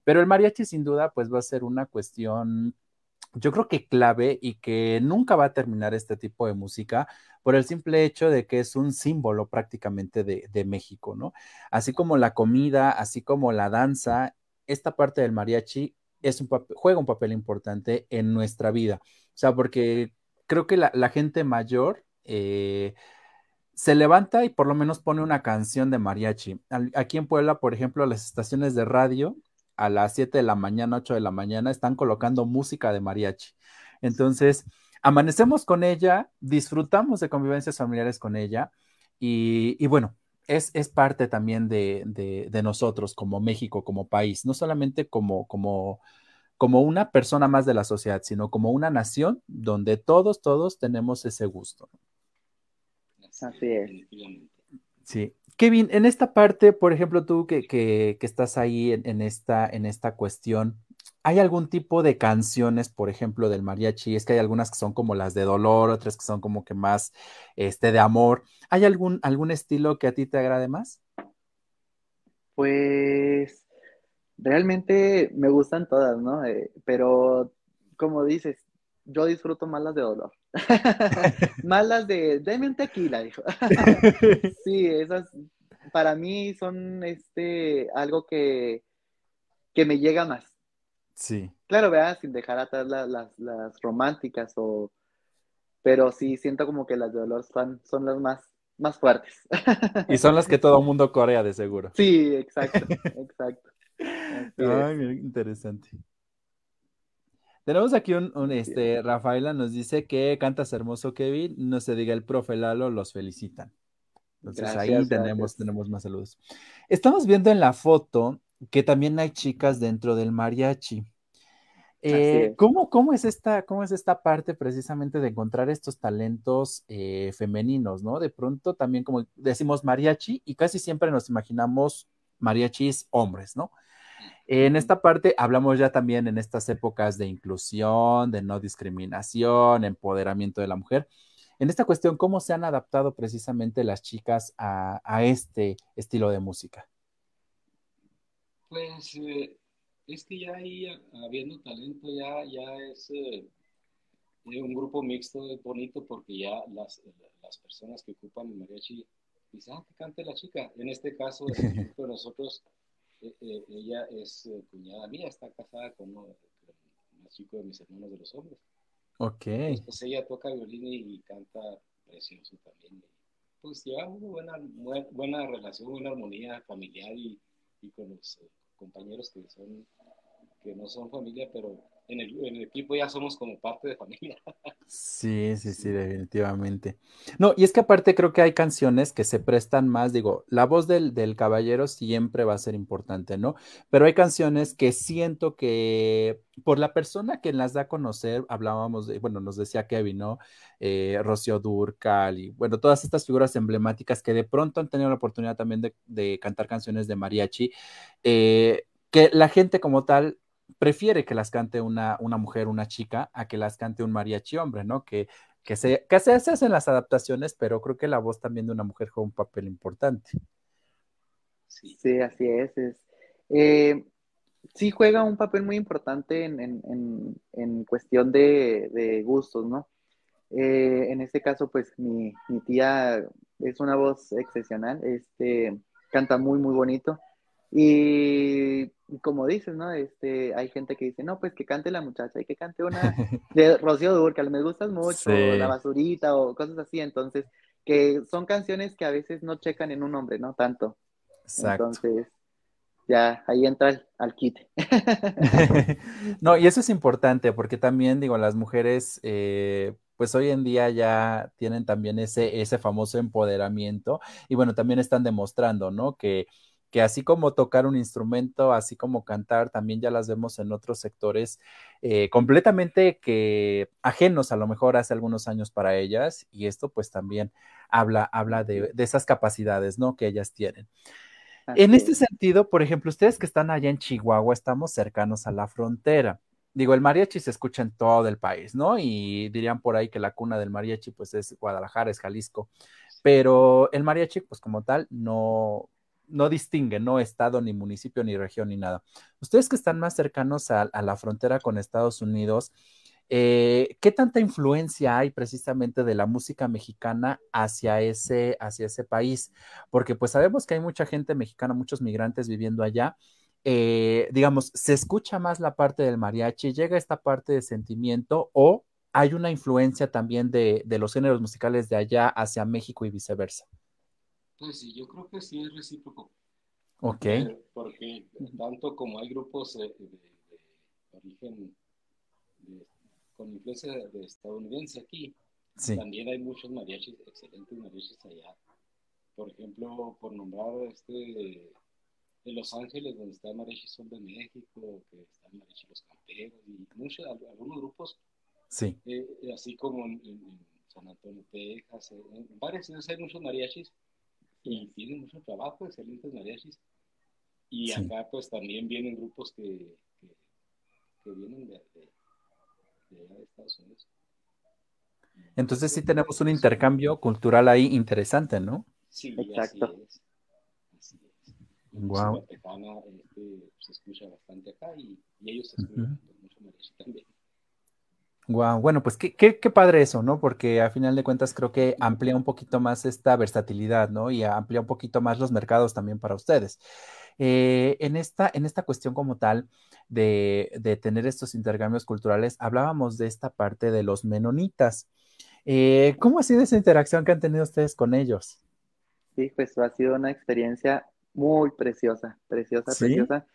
pero el mariachi sin duda, pues va a ser una cuestión yo creo que clave y que nunca va a terminar este tipo de música por el simple hecho de que es un símbolo prácticamente de, México, ¿no? Así como la comida, así como la danza, esta parte del mariachi juega un papel importante en nuestra vida. O sea, porque creo que la, la gente mayor eh, se levanta y por lo menos pone una canción de mariachi. Aquí en Puebla, por ejemplo, las estaciones de radio a las 7 de la mañana, 8 de la mañana, están colocando música de mariachi. Entonces, amanecemos con ella, disfrutamos de convivencias familiares con ella y, y bueno, es, es, parte también de, de, de, nosotros como México, como país, no solamente como, como, como una persona más de la sociedad, sino como una nación donde todos, todos tenemos ese gusto. Así es. Sí, Kevin, en esta parte, por ejemplo, tú que, que, estás ahí en, en, esta, en esta cuestión, ¿hay algún tipo de canciones, por ejemplo, del mariachi? Es que hay algunas que son como las de dolor, otras que son como que más este, de amor. ¿Hay algún, algún estilo que a ti te agrade más? Pues realmente me gustan todas, ¿no? Eh, pero como dices, yo disfruto más las de dolor. más las de, deme un tequila, dijo. sí, esas para mí son este algo que, que me llega más. Sí. Claro, vea, sin dejar atrás las, las, las, románticas o pero sí siento como que las de dolor son, son las más, más fuertes. y son las que todo el mundo corea de seguro. Sí, exacto, exacto. Ay, mira, interesante. Tenemos aquí un, un, este, Rafaela nos dice que cantas hermoso, Kevin, no se diga el profe Lalo, los felicitan. Entonces gracias, ahí tenemos, gracias. tenemos más saludos. Estamos viendo en la foto que también hay chicas dentro del mariachi. Eh, ¿cómo, cómo, es esta, ¿Cómo es esta parte precisamente de encontrar estos talentos eh, femeninos, ¿no? De pronto también, como decimos mariachi, y casi siempre nos imaginamos mariachis hombres, ¿no? En esta parte hablamos ya también en estas épocas de inclusión, de no discriminación, empoderamiento de la mujer. En esta cuestión, ¿cómo se han adaptado precisamente las chicas a, a este estilo de música? Pues eh, es que ya ahí, habiendo talento, ya, ya es eh, un grupo mixto bonito porque ya las, las personas que ocupan el mariachi dicen, ah, que cante la chica. En este caso, nosotros eh, ella es eh, cuñada mía, está casada con uno, con chico de mis hermanos de los hombres. Ok. Pues ella toca violín y, canta precioso también. Pues llevamos una buena, buena relación, una armonía familiar y, y con los eh, compañeros que son que no son familia, pero en el, equipo ya somos como parte de familia. Sí, sí, sí, definitivamente. No, y es que aparte creo que hay canciones que se prestan más, digo, la voz del, del, caballero siempre va a ser importante, ¿no? Pero hay canciones que siento que por la persona que las da a conocer, hablábamos de, bueno, nos decía Kevin, ¿no? Eh, Rocío Durcal y, bueno, todas estas figuras emblemáticas que de pronto han tenido la oportunidad también de, de cantar canciones de mariachi, eh, que la gente como tal prefiere que las cante una, una mujer, una chica, a que las cante un mariachi hombre, ¿no? Que, que, se, que se, hacen las adaptaciones, pero creo que la voz también de una mujer juega un papel importante. Sí, así es. Eh, sí juega un papel muy importante en, cuestión de, gustos, ¿no? Eh, en este caso, pues mi, mi, tía es una voz excepcional, este, canta muy, muy bonito. Y como dices, ¿no? Este, hay gente que dice, no, pues que cante la muchacha y que cante una de Rocío Durcal, me gustas mucho, La Basurita o cosas así, entonces, que son canciones que a veces no checan en un hombre, ¿no? Tanto. Exacto. Entonces, ya ahí entra al quite. no, y eso es importante porque también, digo, las mujeres, eh, pues hoy en día ya tienen también ese, ese famoso empoderamiento y bueno, también están demostrando, ¿no? Que que así como tocar un instrumento, así como cantar, también ya las vemos en otros sectores eh, completamente que ajenos a lo mejor hace algunos años para ellas, y esto pues también habla, habla de, esas capacidades, ¿no? Que ellas tienen. en este sentido, por ejemplo, ustedes que están allá en Chihuahua, estamos cercanos a la frontera. Digo, el mariachi se escucha en todo el país, ¿no? Y dirían por ahí que la cuna del mariachi, pues es Guadalajara, es Jalisco. Pero el mariachi, pues como tal, no, no distingue, no estado, ni municipio, ni región, ni nada. Ustedes que están más cercanos a, la frontera con Estados Unidos, eh, ¿qué tanta influencia hay precisamente de la música mexicana hacia ese, hacia ese país? Porque pues sabemos que hay mucha gente mexicana, muchos migrantes viviendo allá. Eh, digamos, ¿se escucha más la parte del mariachi? ¿Llega esta parte de sentimiento o hay una influencia también de los géneros musicales de allá hacia México y viceversa? Pues sí, yo creo que sí es recíproco. Ok. Porque tanto como hay grupos de, origen con influencia de estadounidense aquí, también hay muchos mariachis, excelentes mariachis allá. Por ejemplo, por nombrar este de Los Ángeles, donde está Mariachi Sol de México, que está Mariachi Los Camperos, y muchos, algunos grupos, sí. Eh, así como en, San Antonio, Texas, en varias ciudades hay muchos mariachis y tienen mucho trabajo, excelentes mariachis. Y acá pues también vienen grupos que, que, vienen de, de, Estados Unidos. Entonces sí tenemos un intercambio cultural ahí interesante, ¿no? Sí, exacto. Así es. Así es. Wow. Este, se escucha bastante acá y, y ellos escuchan mucho mariachi también. Wow, bueno, pues qué, qué, qué, padre eso, ¿no? Porque a final de cuentas creo que amplía un poquito más esta versatilidad, ¿no? Y amplía un poquito más los mercados también para ustedes. Eh, en, esta, en esta cuestión como tal de, de, tener estos intercambios culturales, hablábamos de esta parte de los menonitas. Eh, ¿Cómo ha sido esa interacción que han tenido ustedes con ellos? Sí, pues ha sido una experiencia muy preciosa, preciosa, preciosa.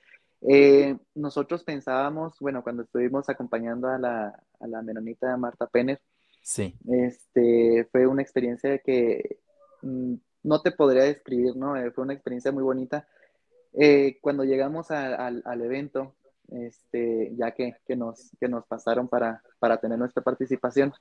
Eh, nosotros pensábamos, bueno, cuando estuvimos acompañando a la, a la menonita Marta Penner, sí. este, fue una experiencia que mm, no te podría describir, ¿no? Eh, fue una experiencia muy bonita. Eh, cuando llegamos al evento, este, ya que, que, nos, que nos pasaron para, para tener nuestra participación,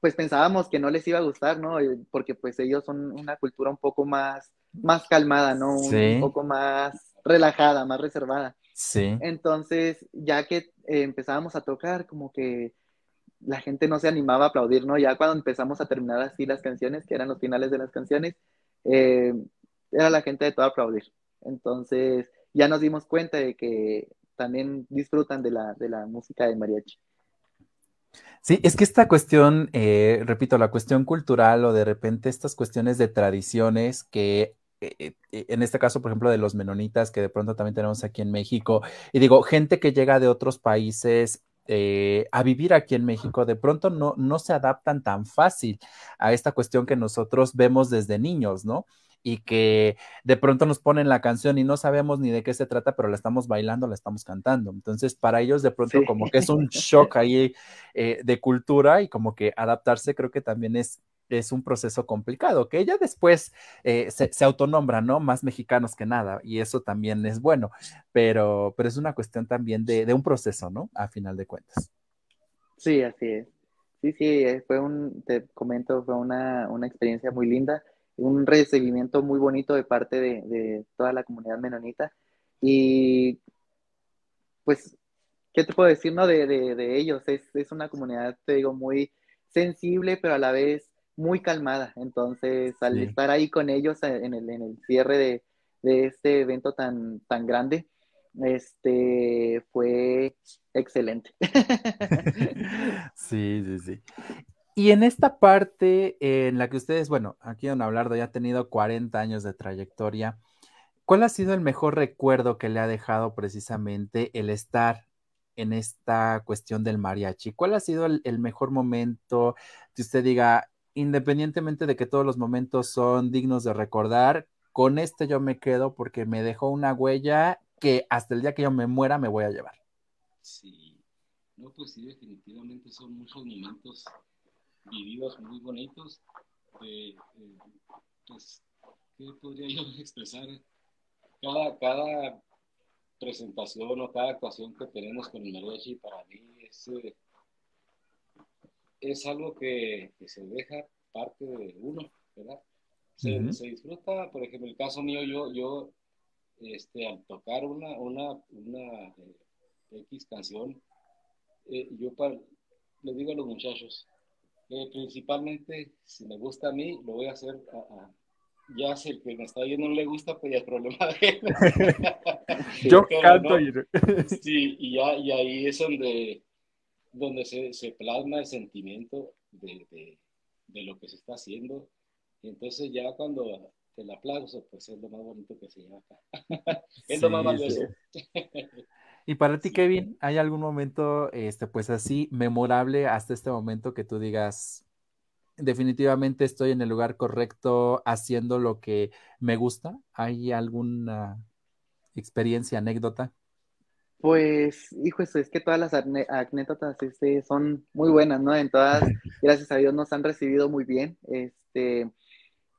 pues pensábamos que no les iba a gustar, ¿no? Porque pues ellos son una cultura un poco más más calmada, ¿no? Un, poco más relajada, más reservada. Sí. Entonces, ya que eh, empezábamos a tocar, como que la gente no se animaba a aplaudir, ¿no? Ya cuando empezamos a terminar así las canciones, que eran los finales de las canciones, eh, era la gente de todo aplaudir. Entonces, ya nos dimos cuenta de que también disfrutan de la, de la música de mariachi. Sí, es que esta cuestión, eh, repito, la cuestión cultural o de repente estas cuestiones de tradiciones que en este caso, por ejemplo, de los menonitas que de pronto también tenemos aquí en México, y digo, gente que llega de otros países eh, a vivir aquí en México, de pronto no, no se adaptan tan fácil a esta cuestión que nosotros vemos desde niños, ¿no? y que de pronto nos ponen la canción y no sabemos ni de qué se trata, pero la estamos bailando, la estamos cantando. Entonces, para ellos de pronto como que es un shock ahí eh, de cultura y como que adaptarse creo que también es es un proceso complicado, que ella después eh, se, autonombra, ¿no? Más mexicanos que nada, y eso también es bueno, pero, pero es una cuestión también de, un proceso, ¿no? A final de cuentas. Sí, así es. Sí, sí, eh, fue un, te comento, fue una, experiencia muy linda, un recibimiento muy bonito de parte de, toda la comunidad menonita, y pues, ¿qué te puedo decir, no? De, de ellos, es, es una comunidad, te digo, muy sensible, pero a la vez muy calmada. Entonces, al estar ahí con ellos en el, en el cierre de, de, este evento tan, tan grande, este fue excelente. sí, sí, sí. Y en esta parte en la que ustedes, bueno, aquí don Abelardo ya ha tenido 40 años de trayectoria, ¿cuál ha sido el mejor recuerdo que le ha dejado precisamente el estar en esta cuestión del mariachi? ¿Cuál ha sido el, el mejor momento que usted diga, independientemente de que todos los momentos son dignos de recordar, con este yo me quedo porque me dejó una huella que hasta el día que yo me muera me voy a llevar. Sí, no, pues sí, definitivamente son muchos momentos vividos muy bonitos. Eh, pues, ¿qué podría yo expresar? Cada, cada presentación o cada actuación que tenemos con el mariachi para mí es... Eh, es algo que, se deja parte de uno, ¿verdad? Se, disfruta, por ejemplo, el caso mío, yo, yo este, al tocar una, una, una eh, X canción, eh, yo le digo a los muchachos, eh, principalmente, si me gusta a mí, lo voy a hacer ya si el que me está viendo no le gusta, pues ya es problema de él. Yo canto y... Sí, y, ya, y ahí es donde donde se, se plasma el sentimiento de, de, de, lo que se está haciendo. Y entonces ya cuando el aplauso, pues es lo más bonito que se lleva acá. es lo más valioso. Y para ti, Kevin, ¿hay algún momento, este, pues así, memorable hasta este momento que tú digas, definitivamente estoy en el lugar correcto haciendo lo que me gusta? ¿Hay alguna experiencia, anécdota? Pues, hijo, es que todas las anécdotas este, son muy buenas, ¿no? En todas, gracias a Dios, nos han recibido muy bien. Este,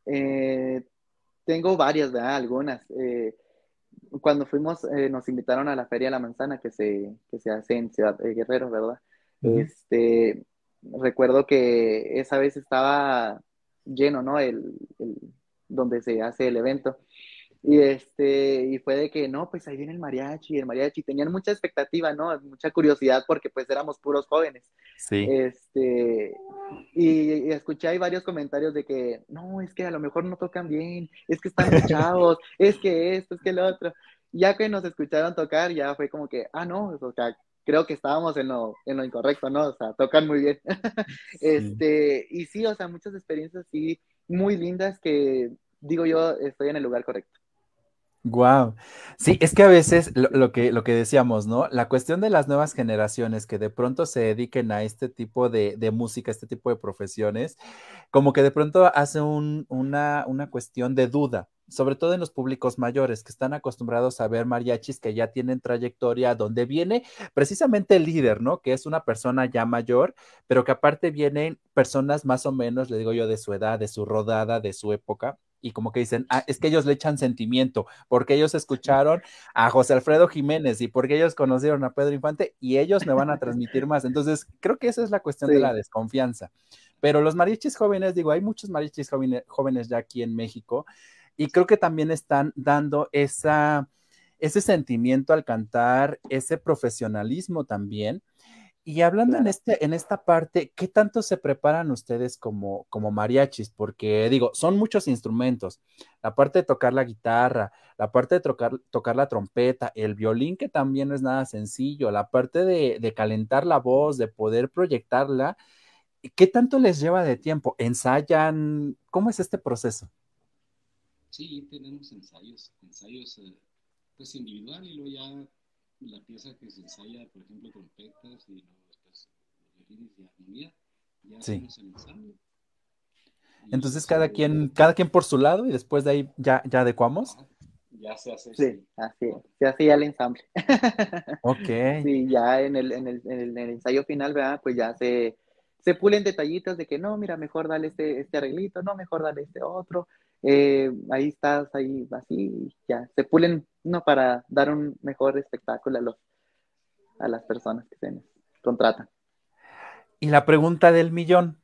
eh, tengo varias, ¿verdad? Algunas. Eh, cuando fuimos, eh, nos invitaron a la Feria de la Manzana que se, que se hace en Ciudad Guerrero, ¿verdad? Este, recuerdo que esa vez estaba lleno, ¿no? el, donde se hace el evento. Y este, y fue de que, no, pues ahí viene el mariachi, el mariachi, tenían mucha expectativa, ¿no? Mucha curiosidad porque pues éramos puros jóvenes. Sí. Este, y, escuché ahí varios comentarios de que, no, es que a lo mejor no tocan bien, es que están chavos, es que esto, es que lo otro. Ya que nos escucharon tocar, ya fue como que, ah, no, o sea, creo que estábamos en lo, en lo incorrecto, ¿no? O sea, tocan muy bien. Este, y sí, o sea, muchas experiencias sí muy lindas que digo yo, estoy en el lugar correcto. Wow. Sí, es que a veces lo, que, lo que decíamos, ¿no? La cuestión de las nuevas generaciones que de pronto se dediquen a este tipo de, música, este tipo de profesiones, como que de pronto hace una, una cuestión de duda, sobre todo en los públicos mayores que están acostumbrados a ver mariachis que ya tienen trayectoria, donde viene precisamente el líder, ¿no? Que es una persona ya mayor, pero que aparte vienen personas más o menos, le digo yo, de su edad, de su rodada, de su época, y como que dicen, ah, es que ellos le echan sentimiento, porque ellos escucharon a José Alfredo Jiménez y porque ellos conocieron a Pedro Infante y ellos me van a transmitir más. Entonces, creo que esa es la cuestión de la desconfianza. Pero los mariachis jóvenes, digo, hay muchos mariachis jóvenes, jóvenes ya aquí en México y creo que también están dando esa, ese sentimiento al cantar, ese profesionalismo también y hablando en, este, en esta parte, ¿qué tanto se preparan ustedes como, como mariachis? Porque digo, son muchos instrumentos. La parte de tocar la guitarra, la parte de tocar, tocar la trompeta, el violín, que también no es nada sencillo, la parte de, de calentar la voz, de poder proyectarla. ¿Qué tanto les lleva de tiempo? ¿Ensayan? ¿Cómo es este proceso? Sí, tenemos ensayos, ensayos eh, pues individual y luego ya la pieza que se ensaya, por ejemplo, trompetas y luego después los violines y armonía, ya hacemos el ensamble. Entonces cada quien, cada quien por su lado y después de ahí ya, ya adecuamos. Ya se hace. Sí, así, se hace ya el ensamble. Ok. Sí, ya en el, en el, en el, ensayo final, ¿verdad? Pues ya se, se pulen detallitos de que no, mira, mejor dale este, este arreglito, no, mejor dale este otro. Eh, ahí estás, ahí así, ya, se pulen, no, para dar un mejor espectáculo a, los, a las personas que se contratan. Y la pregunta del millón,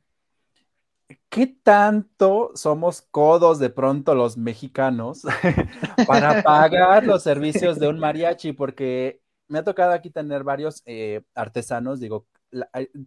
¿qué tanto somos codos de pronto los mexicanos para pagar los servicios de un mariachi? Porque me ha tocado aquí tener varios eh, artesanos, digo,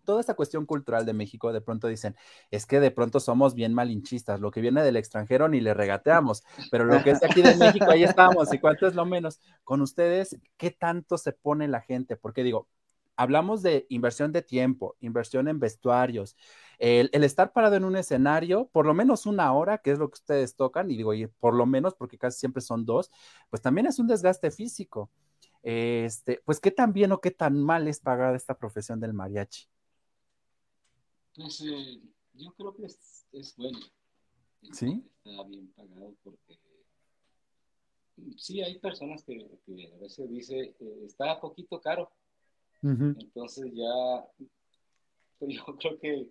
toda esta cuestión cultural de México, de pronto dicen, es que de pronto somos bien malinchistas, lo que viene del extranjero ni le regateamos, pero lo que es aquí de México, ahí estamos, y cuánto es lo menos. Con ustedes, ¿qué tanto se pone la gente? Porque digo, hablamos de inversión de tiempo, inversión en vestuarios, el, estar parado en un escenario, por lo menos una hora, que es lo que ustedes tocan, y digo, y por lo menos, porque casi siempre son dos, pues también es un desgaste físico. Este, pues, ¿qué tan bien o qué tan mal es pagada esta profesión del mariachi? Pues eh, yo creo que es, bueno. ¿Sí? Está bien pagado porque sí hay personas que, a veces dice eh, está poquito caro entonces ya, yo creo que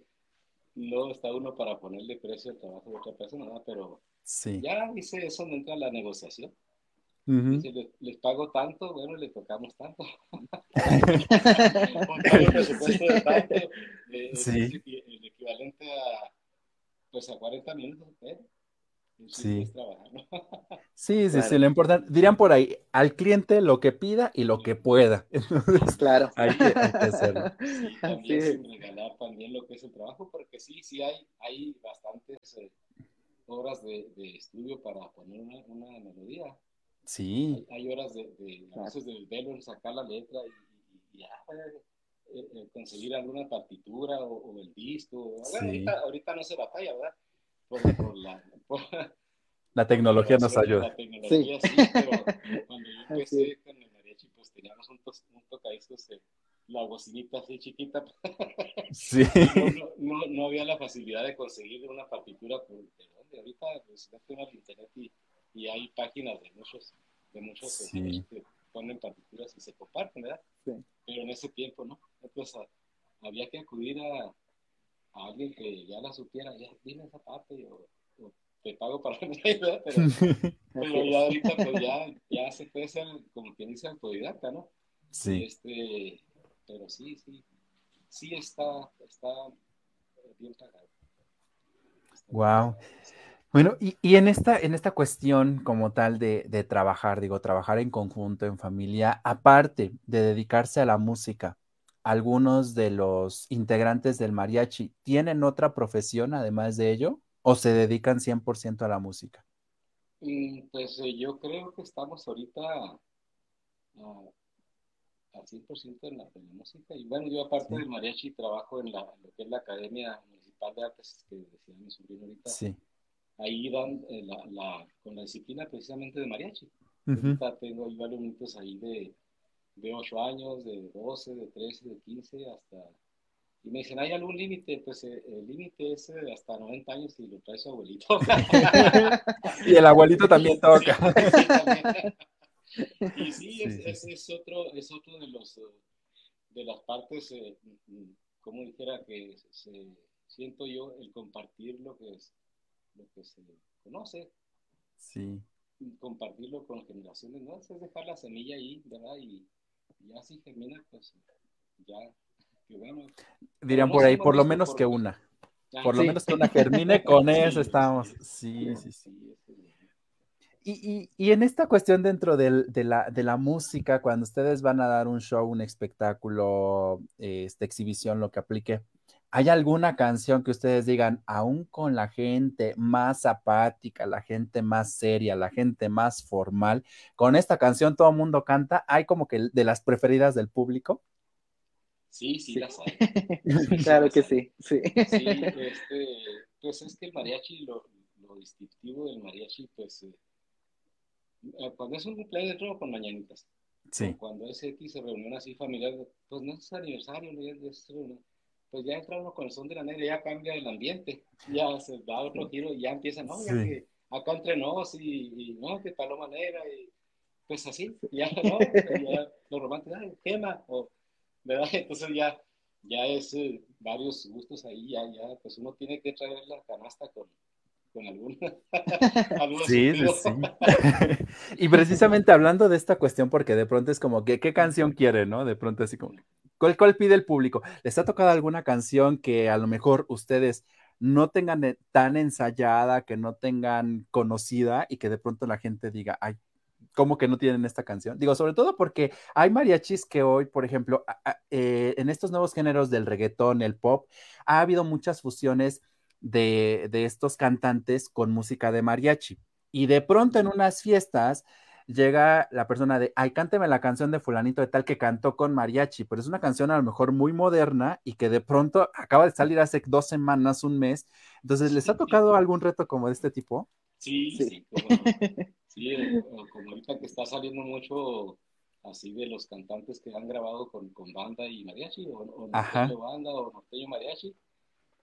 no está uno para ponerle precio al trabajo de otra persona, pero ya dice eso no entra la negociación. Les, pago tanto, bueno, le tocamos tanto. el presupuesto de tanto, eh, el, equivalente a, pues a 40 minutos, ¿eh? Sí. Sí, sí, sí, lo importante, dirían por ahí, al cliente lo que pida y lo que pueda. claro. Hay que, hacerlo. también sin regalar también lo que es el trabajo, porque sí, sí hay, hay bastantes eh, horas de, estudio para poner una, melodía. Sí. Hay, horas de, de, a veces del velo en sacar la letra y, ya, eh, eh, conseguir alguna partitura o, el disco. ahorita, ahorita no se batalla, ¿verdad? por, la, la tecnología nos ayuda. La tecnología sí, pero cuando yo empecé con el mariachi, pues teníamos un, to un tocadiscos la bocinita así chiquita. Sí. No, no, no, había la facilidad de conseguir una partitura por de dónde. Ahorita pues tengo al internet y, y, hay páginas de muchos, de muchos sí. que ponen partituras y se comparten, ¿verdad? Sí. Pero en ese tiempo, ¿no? Entonces había que acudir a, a alguien que ya la supiera, ya dime esa parte, o, te pago para la ayuda, pero, pero ya ahorita pues ya, ya se puede ser, como quien dice, autodidacta, ¿no? Sí. Este, pero sí, sí, sí está, está bien pagado. wow. Bueno, y, y, en, esta, en esta cuestión como tal de, de, trabajar, digo, trabajar en conjunto, en familia, aparte de dedicarse a la música, algunos de los integrantes del mariachi tienen otra profesión además de ello o se dedican 100% a la música? Pues eh, yo creo que estamos ahorita al 100% en la, música. Y bueno, yo aparte del mariachi trabajo en la, lo que es la Academia Municipal de Artes que decía mi sobrino ahorita. Sí. Ahí dan eh, la, con la disciplina precisamente de mariachi. Ahorita tengo ahí varios ahí de de 8 años, de 12, de 13, de 15, hasta... Y me dicen, ¿hay algún límite? Pues eh, el límite es eh, hasta 90 años y lo trae su abuelito. y el abuelito también toca. y sí, es, es, otro, es otro de los eh, de las partes, como dijera, que se, siento yo el compartir lo que, es, lo que se conoce. Sí. Compartirlo con generaciones, ¿no? Es dejar la semilla ahí, ¿verdad? Y, ya si germina, pues ya, que bueno. Dirían por ahí, por lo menos que una. por lo menos que una germine, con eso estamos. Sí, sí, sí. Y, y, y, en esta cuestión dentro del, de, la, de, la, música, cuando ustedes van a dar un show, un espectáculo, esta exhibición, lo que aplique, ¿Hay alguna canción que ustedes digan, aún con la gente más apática, la gente más seria, la gente más formal, con esta canción todo el mundo canta? ¿Hay como que de las preferidas del público? Sí, sí, las hay. claro que sí, sí. Sí, este, pues es que el mariachi, lo, lo distintivo del mariachi, pues, eh, eh, cuando es un cumpleaños de con mañanitas. Sí. Cuando es X reunión así familiar, pues no es aniversario, no es, es pues ya entra uno con el son de la negra, ya cambia el ambiente, ya se da otro giro y ya empieza, no, ya que acá entre nos y, no, que paloma negra y pues así, ya, ¿no? ya lo romántico, ay, quema, o, ¿verdad? Entonces ya, ya es eh, varios gustos ahí, ya, ya, pues uno tiene que traer la canasta con, con alguna. sí, sí, sí. y precisamente hablando de esta cuestión, porque de pronto es como que, ¿qué canción quiere, no? De pronto así como, ¿cuál, ¿cuál pide el público? ¿Les ha tocado alguna canción que a lo mejor ustedes no tengan eh, tan ensayada, que no tengan conocida y que de pronto la gente diga, ay, ¿cómo que no tienen esta canción? Digo, sobre todo porque hay mariachis que hoy, por ejemplo, eh, en estos nuevos géneros del reggaetón, el pop, ha habido muchas fusiones de, de estos cantantes con música de mariachi. Y de pronto en unas fiestas llega la persona de, ay, cánteme la canción de fulanito de tal que cantó con mariachi, pero es una canción a lo mejor muy moderna y que de pronto acaba de salir hace dos semanas, un mes. Entonces, ¿les ha tocado algún reto como de este tipo? Sí, sí, sí, eh, como, ahorita que está saliendo mucho así de los cantantes que han grabado con, con banda y mariachi, o, o norteño banda o norteño mariachi.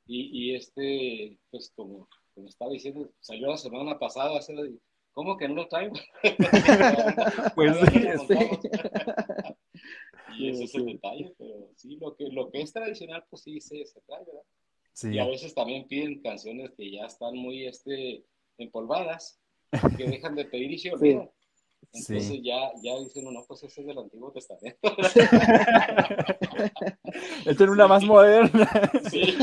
Y, y este, pues como, como estaba diciendo, salió la semana pasada, hace ¿Cómo que no lo traigo? pues sí, y ese es el detalle, pero sí, lo que, lo que es tradicional, pues sí se, se trae, ¿verdad? Sí. Y a veces también piden canciones que ya están muy este, empolvadas, que dejan de pedir y se olvidan. Entonces ya, ya dicen, no, pues ese es del Antiguo Testamento. Esta es una más moderna. Sí.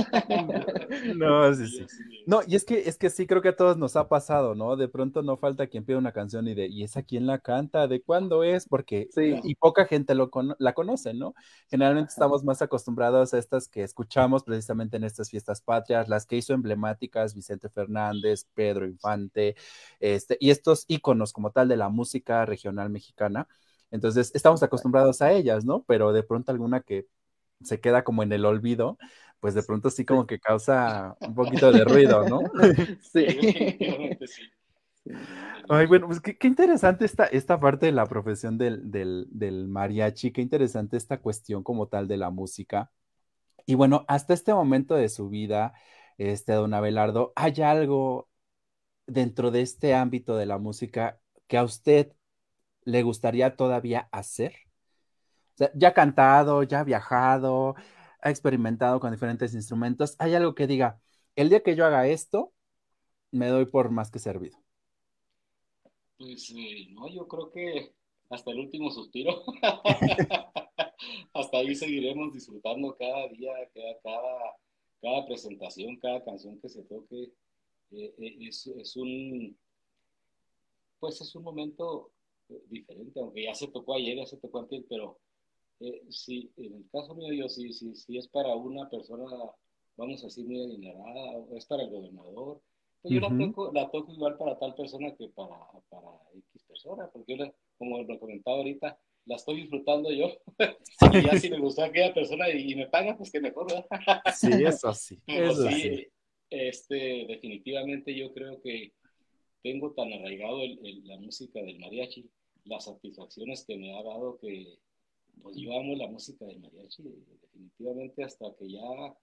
no, sí, sí. No, y es que, es que sí creo que a todos nos ha pasado, ¿no? De pronto no falta quien pida una canción y de, ¿y esa quién la canta? ¿De cuándo es? Porque, y poca gente lo la conoce, ¿no? Generalmente estamos más acostumbrados a estas que escuchamos precisamente en estas fiestas patrias, las que hizo emblemáticas Vicente Fernández, Pedro Infante, este, y estos íconos como tal de la música regional mexicana. Entonces, estamos acostumbrados a ellas, ¿no? Pero de pronto alguna que se queda como en el olvido, pues de pronto sí como que causa un poquito de ruido, ¿no? Sí. Ay, bueno, pues qué, interesante esta, esta parte de la profesión del, del, del, mariachi, qué interesante esta cuestión como tal de la música. Y bueno, hasta este momento de su vida, este, don Abelardo, ¿hay algo dentro de este ámbito de la música que a usted le gustaría todavía hacer? ya ha cantado, ya ha viajado, ha experimentado con diferentes instrumentos. ¿Hay algo que diga, el día que yo haga esto, me doy por más que servido? Pues eh, no, yo creo que hasta el último suspiro. hasta ahí seguiremos disfrutando cada día, cada, cada, presentación, cada canción que se toque. Eh, eh, es, es, un, pues es un momento diferente, aunque ya se tocó ayer, ya se tocó antes, pero eh, sí, en el caso mío, yo sí, sí, sí es para una persona, vamos a decir, muy adinerada, o es para el gobernador, pues yo la, toco, la toco igual para tal persona que para, para X persona, porque yo, como lo comentaba ahorita, la estoy disfrutando yo. y ya si me gustó aquella persona y, me paga, pues que mejor, ¿verdad? sí, eso sí. eso sí, Este, definitivamente yo creo que tengo tan arraigado el, la música del mariachi, las satisfacciones que me ha dado que pues yo amo la música del mariachi, definitivamente hasta que ya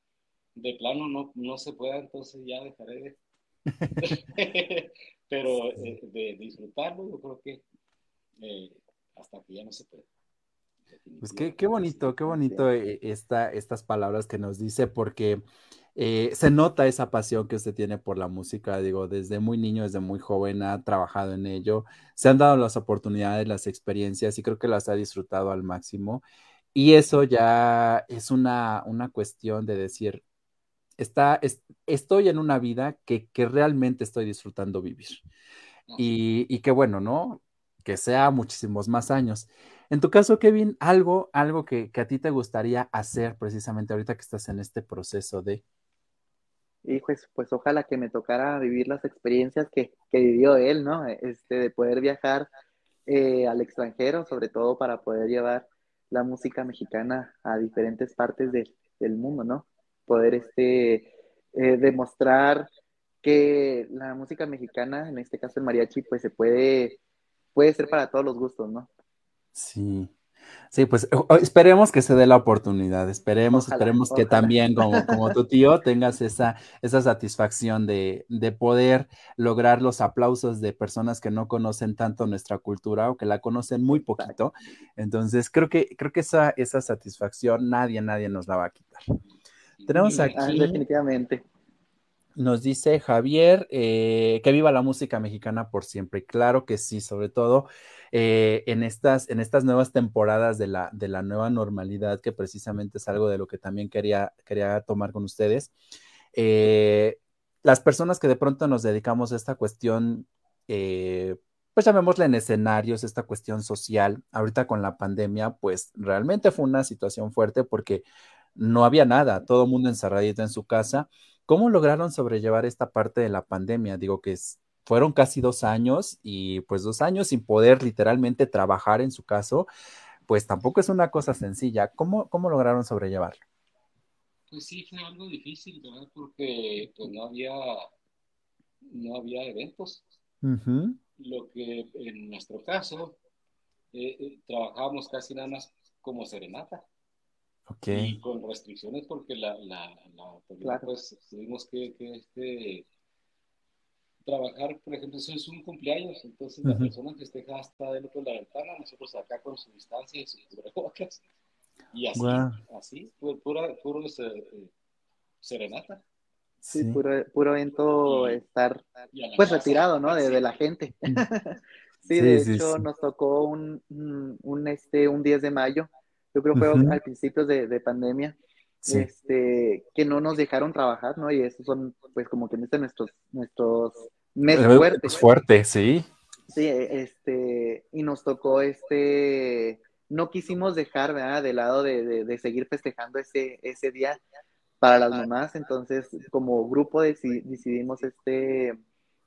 de plano no, no se pueda, entonces ya dejaré de... Pero eh, de, disfrutarlo, yo creo que eh, hasta que ya no se puede. Pues qué, qué bonito, qué bonito eh, esta, estas palabras que nos dice, porque eh, se nota esa pasión que usted tiene por la música, digo, desde muy niño, desde muy joven ha trabajado en ello, se han dado las oportunidades, las experiencias y creo que las ha disfrutado al máximo. Y eso ya es una, una cuestión de decir, está, estoy en una vida que, que, realmente estoy disfrutando vivir. Y, y qué bueno, ¿no? Que sea muchísimos más años. En tu caso, Kevin, algo, algo que, a ti te gustaría hacer precisamente ahorita que estás en este proceso de y pues, pues ojalá que me tocara vivir las experiencias que, que vivió él, ¿no? Este, de poder viajar eh, al extranjero, sobre todo para poder llevar la música mexicana a diferentes partes del mundo, ¿no? Poder este, eh, demostrar que la música mexicana, en este caso el mariachi, pues se puede, puede ser para todos los gustos, ¿no? Sí. Sí, pues esperemos que se dé la oportunidad, esperemos, esperemos que también como, como tu tío tengas esa, esa satisfacción de, de, poder lograr los aplausos de personas que no conocen tanto nuestra cultura o que la conocen muy poquito. Entonces, creo que, creo que esa, esa satisfacción nadie, nadie nos la va a quitar. Tenemos Ah, aquí, definitivamente. Nos dice Javier, eh, que viva la música mexicana por siempre. Claro que sí, sobre todo eh, en, estas, en estas nuevas temporadas de la, de la nueva normalidad, que precisamente es algo de lo que también quería, quería tomar con ustedes. Eh, las personas que de pronto nos dedicamos a esta cuestión, pues llamémosla en escenarios, esta cuestión social, ahorita con la pandemia, pues realmente fue una situación fuerte porque no había nada, todo el mundo encerradito en su casa. ¿Cómo lograron sobrellevar esta parte de la pandemia? Digo que es, fueron casi dos años y pues dos años sin poder literalmente trabajar en su caso, pues tampoco es una cosa sencilla. ¿Cómo, cómo lograron sobrellevarlo? Pues sí, fue algo difícil, ¿verdad? Porque pues no había, no había eventos. Uh -huh. Lo que en nuestro caso, eh, eh, trabajábamos casi nada más como serenata. Okay. Y con restricciones porque la, la, la autoridad, claro. pues tuvimos que, que este, trabajar, por ejemplo, eso es un cumpleaños, entonces uh -huh. la persona festeja hasta del otro de la ventana, nosotros acá con su distancia y sus cubrebocas. Y así, wow. así, pura, puro eh, serenata. Sí, sí, Puro, puro evento y, estar pues casa, retirado, ¿no? De, de, la gente. sí, sí, de hecho nos tocó un, un, un, este, un 10 de mayo, yo creo que fue uh -huh. al principio de, de pandemia, este, que no nos dejaron trabajar, ¿no? Y esos son, pues, como que nuestros, nuestros meses fuertes. fuerte, sí. Sí, este, y nos tocó este, no quisimos dejar, ¿verdad? De lado de, de, de seguir festejando ese, ese día para las mamás, entonces, como grupo decidimos este,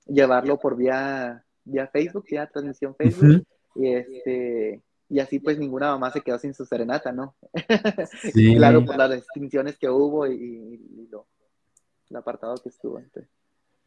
llevarlo por vía, vía Facebook, vía transmisión Facebook, uh -huh. y este, y así pues ninguna mamá se quedó sin su serenata, ¿no? Sí. claro, por las restricciones que hubo y, y lo, el apartado que estuvo. Entonces.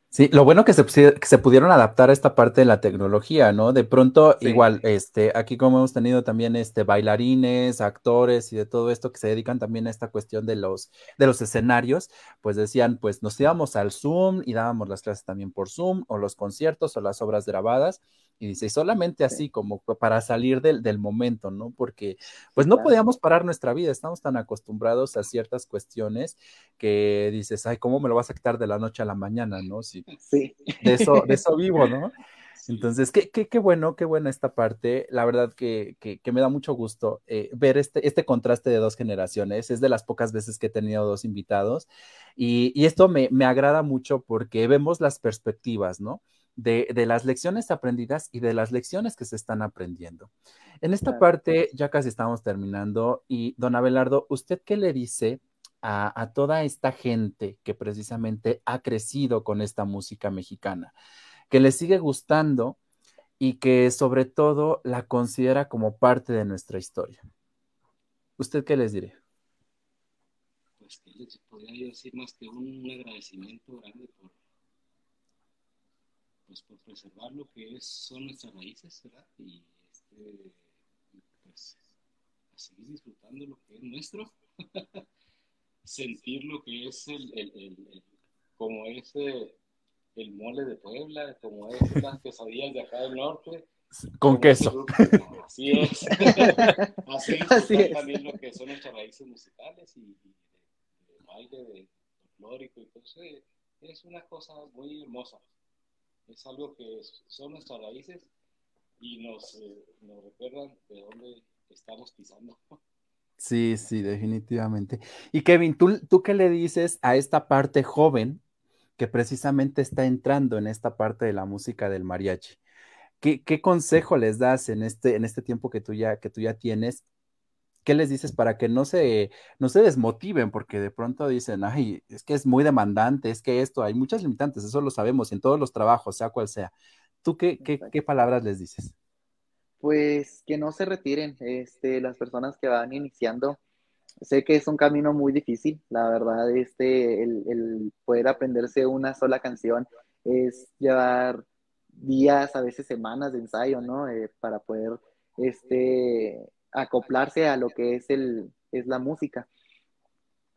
Sí, lo bueno que se, que se, pudieron adaptar a esta parte de la tecnología, ¿no? De pronto, sí. igual, este, aquí como hemos tenido también este, bailarines, actores y de todo esto que se dedican también a esta cuestión de los, de los escenarios, pues decían, pues nos íbamos al Zoom y dábamos las clases también por Zoom, o los conciertos o las obras grabadas, y dice, solamente así sí. como para salir del, del, momento, ¿no? Porque pues no claro. podíamos parar nuestra vida, estamos tan acostumbrados a ciertas cuestiones que dices, ay, ¿cómo me lo vas a quitar de la noche a la mañana, ¿no? Si, sí. De eso, de eso vivo, ¿no? Entonces, qué, qué, qué, bueno, qué buena esta parte. La verdad que, que, que me da mucho gusto eh, ver este, este contraste de dos generaciones. Es de las pocas veces que he tenido dos invitados y, y esto me, me agrada mucho porque vemos las perspectivas, ¿no? De, de, las lecciones aprendidas y de las lecciones que se están aprendiendo. En esta claro. parte ya casi estamos terminando y don Abelardo, ¿usted qué le dice a, a, toda esta gente que precisamente ha crecido con esta música mexicana, que le sigue gustando y que sobre todo la considera como parte de nuestra historia? ¿Usted qué les diría? Pues que les podría decir más que un agradecimiento grande por pues por preservar lo que es, son nuestras raíces, ¿verdad? Y este, pues a seguir disfrutando lo que es nuestro, sentir lo que es el, el, el, el como es el mole de Puebla, como es las quesadillas de acá del norte. Con queso. Así es. Así, Así es. también lo que son nuestras raíces musicales y, y de baile, de folclórico y todo eso. Es una cosa muy hermosa es algo que son nuestras raíces y nos, eh, nos recuerdan de dónde estamos pisando. Sí, sí, definitivamente. Y Kevin, ¿tú, ¿tú qué le dices a esta parte joven que precisamente está entrando en esta parte de la música del mariachi? ¿Qué, qué consejo les das en este, en este tiempo que tú, ya, que tú ya tienes ¿qué les dices para que no se, no se desmotiven? Porque de pronto dicen, ay, es que es muy demandante, es que esto, hay muchas limitantes, eso lo sabemos en todos los trabajos, sea cual sea. ¿Tú qué, qué, qué palabras les dices? Pues que no se retiren, este, las personas que van iniciando. Sé que es un camino muy difícil, la verdad, este, el, el poder aprenderse una sola canción es llevar días, a veces semanas de ensayo, ¿no? Eh, para poder este, acoplarse a lo que es, el, es la música.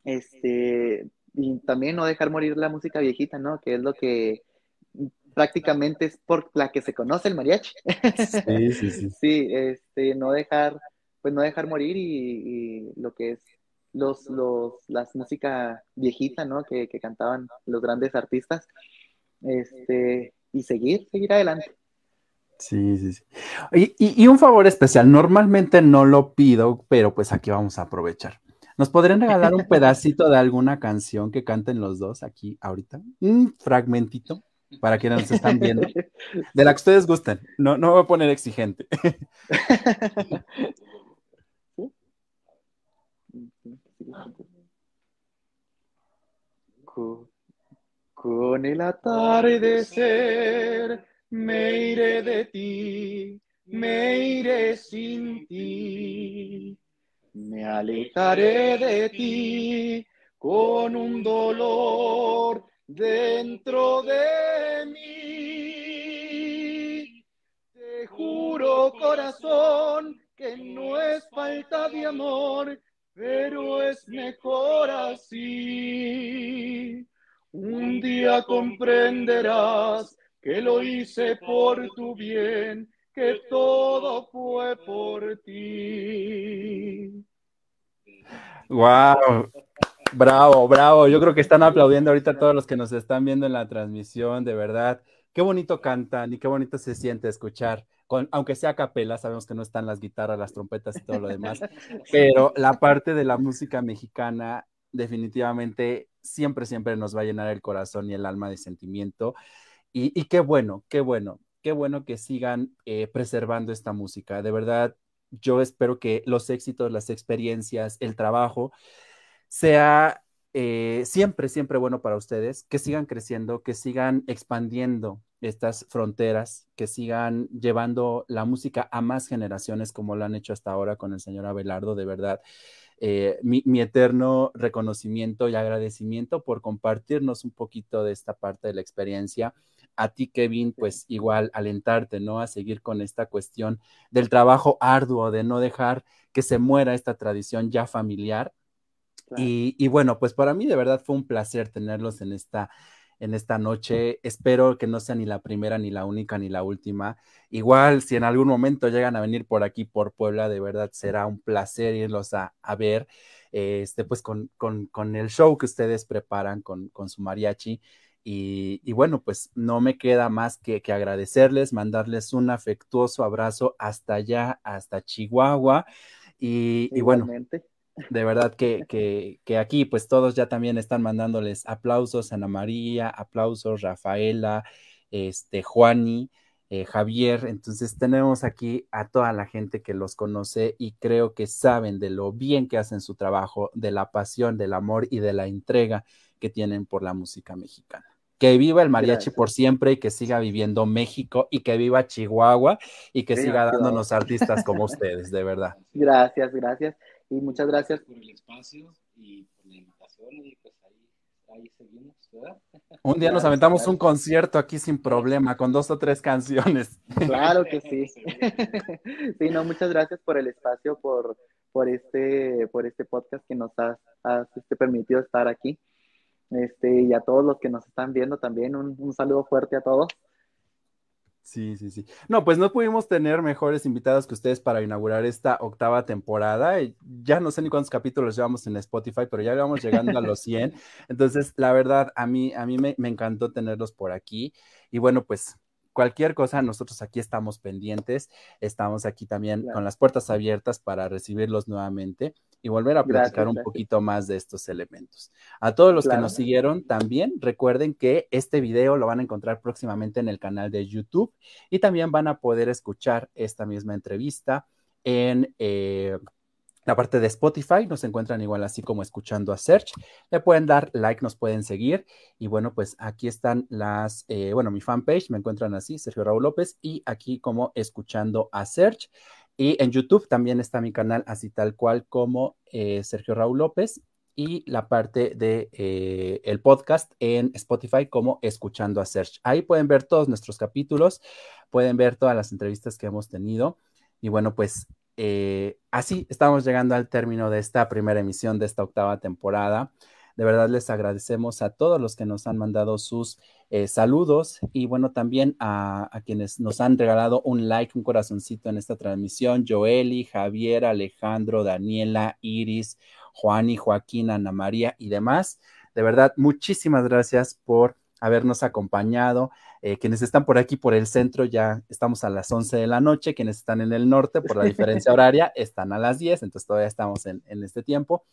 Este, y también no dejar morir la música viejita, ¿no? Que es lo que prácticamente es por la que se conoce el mariachi. Sí, sí, sí. sí, este, no dejar, pues no dejar morir y, lo que es los, los, las música viejita, ¿no? Que, que, cantaban los grandes artistas, este, y seguir, seguir adelante. Sí, sí, sí. Y, un favor especial, normalmente no lo pido, pero pues aquí vamos a aprovechar. ¿Nos podrían regalar un pedacito de alguna canción que canten los dos aquí ahorita? Un fragmentito para quienes nos están viendo. De la que ustedes gusten. No, no voy a poner exigente. Con el atardecer me iré de ti, me iré sin ti, me alejaré de ti con un dolor dentro de mí. Te juro, corazón, que no es falta de amor, pero es mejor así. Un día comprenderás que lo hice por tu bien, que todo fue por ti. Wow, bravo, bravo. Yo creo que están aplaudiendo ahorita todos los que nos están viendo en la transmisión, de verdad. Qué bonito cantan y qué bonito se siente escuchar. Con, aunque sea capela, sabemos que no están las guitarras, las trompetas y todo lo demás, pero la parte de la música mexicana definitivamente siempre, siempre nos va a llenar el corazón y el alma de sentimiento. Y, qué bueno, qué bueno, qué bueno que sigan eh, preservando esta música. De verdad, yo espero que los éxitos, las experiencias, el trabajo sea eh, siempre, siempre bueno para ustedes, que sigan creciendo, que sigan expandiendo estas fronteras, que sigan llevando la música a más generaciones como lo han hecho hasta ahora con el señor Abelardo, de verdad. Eh, mi, eterno reconocimiento y agradecimiento por compartirnos un poquito de esta parte de la experiencia. A ti, Kevin, pues igual alentarte, ¿no? A seguir con esta cuestión del trabajo arduo, de no dejar que se muera esta tradición ya familiar. Y, y, bueno, pues para mí de verdad fue un placer tenerlos en esta en esta noche. Espero que no sea ni la primera, ni la única, ni la última. Igual, si en algún momento llegan a venir por aquí, por Puebla, de verdad será un placer irlos a, ver, este, pues con, con, el show que ustedes preparan con, con su mariachi. Y, bueno, pues no me queda más que, que, agradecerles, mandarles un afectuoso abrazo hasta allá, hasta Chihuahua. Y, y bueno, de verdad que, que, aquí pues todos ya también están mandándoles aplausos, Ana María, aplausos, Rafaela, este, Juani, eh, Javier. Entonces tenemos aquí a toda la gente que los conoce y creo que saben de lo bien que hacen su trabajo, de la pasión, del amor y de la entrega que tienen por la música mexicana. Que viva el mariachi por siempre y que siga viviendo México y que viva Chihuahua y que siga dándonos artistas como ustedes, de verdad. Gracias, gracias. Y muchas gracias por el espacio y por la invitación y pues ahí, seguimos, ¿verdad? Un día nos aventamos un concierto aquí sin problema, con dos o tres canciones. Claro que sí. Sí, no, muchas gracias por el espacio, por, por, este, por este podcast que nos has, este, permitido estar aquí. Este, y a todos los que nos están viendo también, un, un saludo fuerte a todos. Sí, sí, sí. No, pues no pudimos tener mejores invitados que ustedes para inaugurar esta octava temporada. Ya no sé ni cuántos capítulos llevamos en Spotify, pero ya vamos llegando a los 100. Entonces, la verdad, a mí, a mí me, encantó tenerlos por aquí. Y bueno, pues cualquier cosa, nosotros aquí estamos pendientes. Estamos aquí también con las puertas abiertas para recibirlos nuevamente y volver a platicar un poquito más de estos elementos. A todos los que nos siguieron también, recuerden que este video lo van a encontrar próximamente en el canal de YouTube y también van a poder escuchar esta misma entrevista en... Eh, la parte de Spotify nos encuentran igual así como escuchando a Search. Le pueden dar like, nos pueden seguir. Y bueno, pues aquí están las, eh, bueno, mi fanpage, me encuentran así, Sergio Raúl López, y aquí como escuchando a Search. Y en YouTube también está mi canal así tal cual como eh, Sergio Raúl López y la parte de eh, podcast en Spotify como Escuchando a Search. Ahí pueden ver todos nuestros capítulos, pueden ver todas las entrevistas que hemos tenido. Y bueno, pues eh, así estamos llegando al término de esta primera emisión de esta octava temporada. De verdad les agradecemos a todos los que nos han mandado sus eh, saludos y bueno, también a, a, quienes nos han regalado un like, un corazoncito en esta transmisión. Joeli, Javier, Alejandro, Daniela, Iris, Juan y Joaquín, Ana María y demás. De verdad, muchísimas gracias por habernos acompañado. Eh, quienes están por aquí, por el centro, ya estamos a las 11 de la noche. Quienes están en el norte, por la diferencia horaria, están a las 10, entonces todavía estamos en, en este tiempo.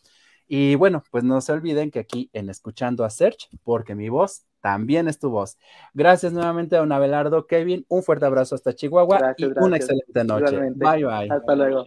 Y bueno, pues no se olviden que aquí en Escuchando a Search, porque mi voz también es tu voz. Gracias nuevamente a don Abelardo, Kevin, un fuerte abrazo hasta Chihuahua Gracias, y una excelente noche. Igualmente. Bye bye. Hasta luego.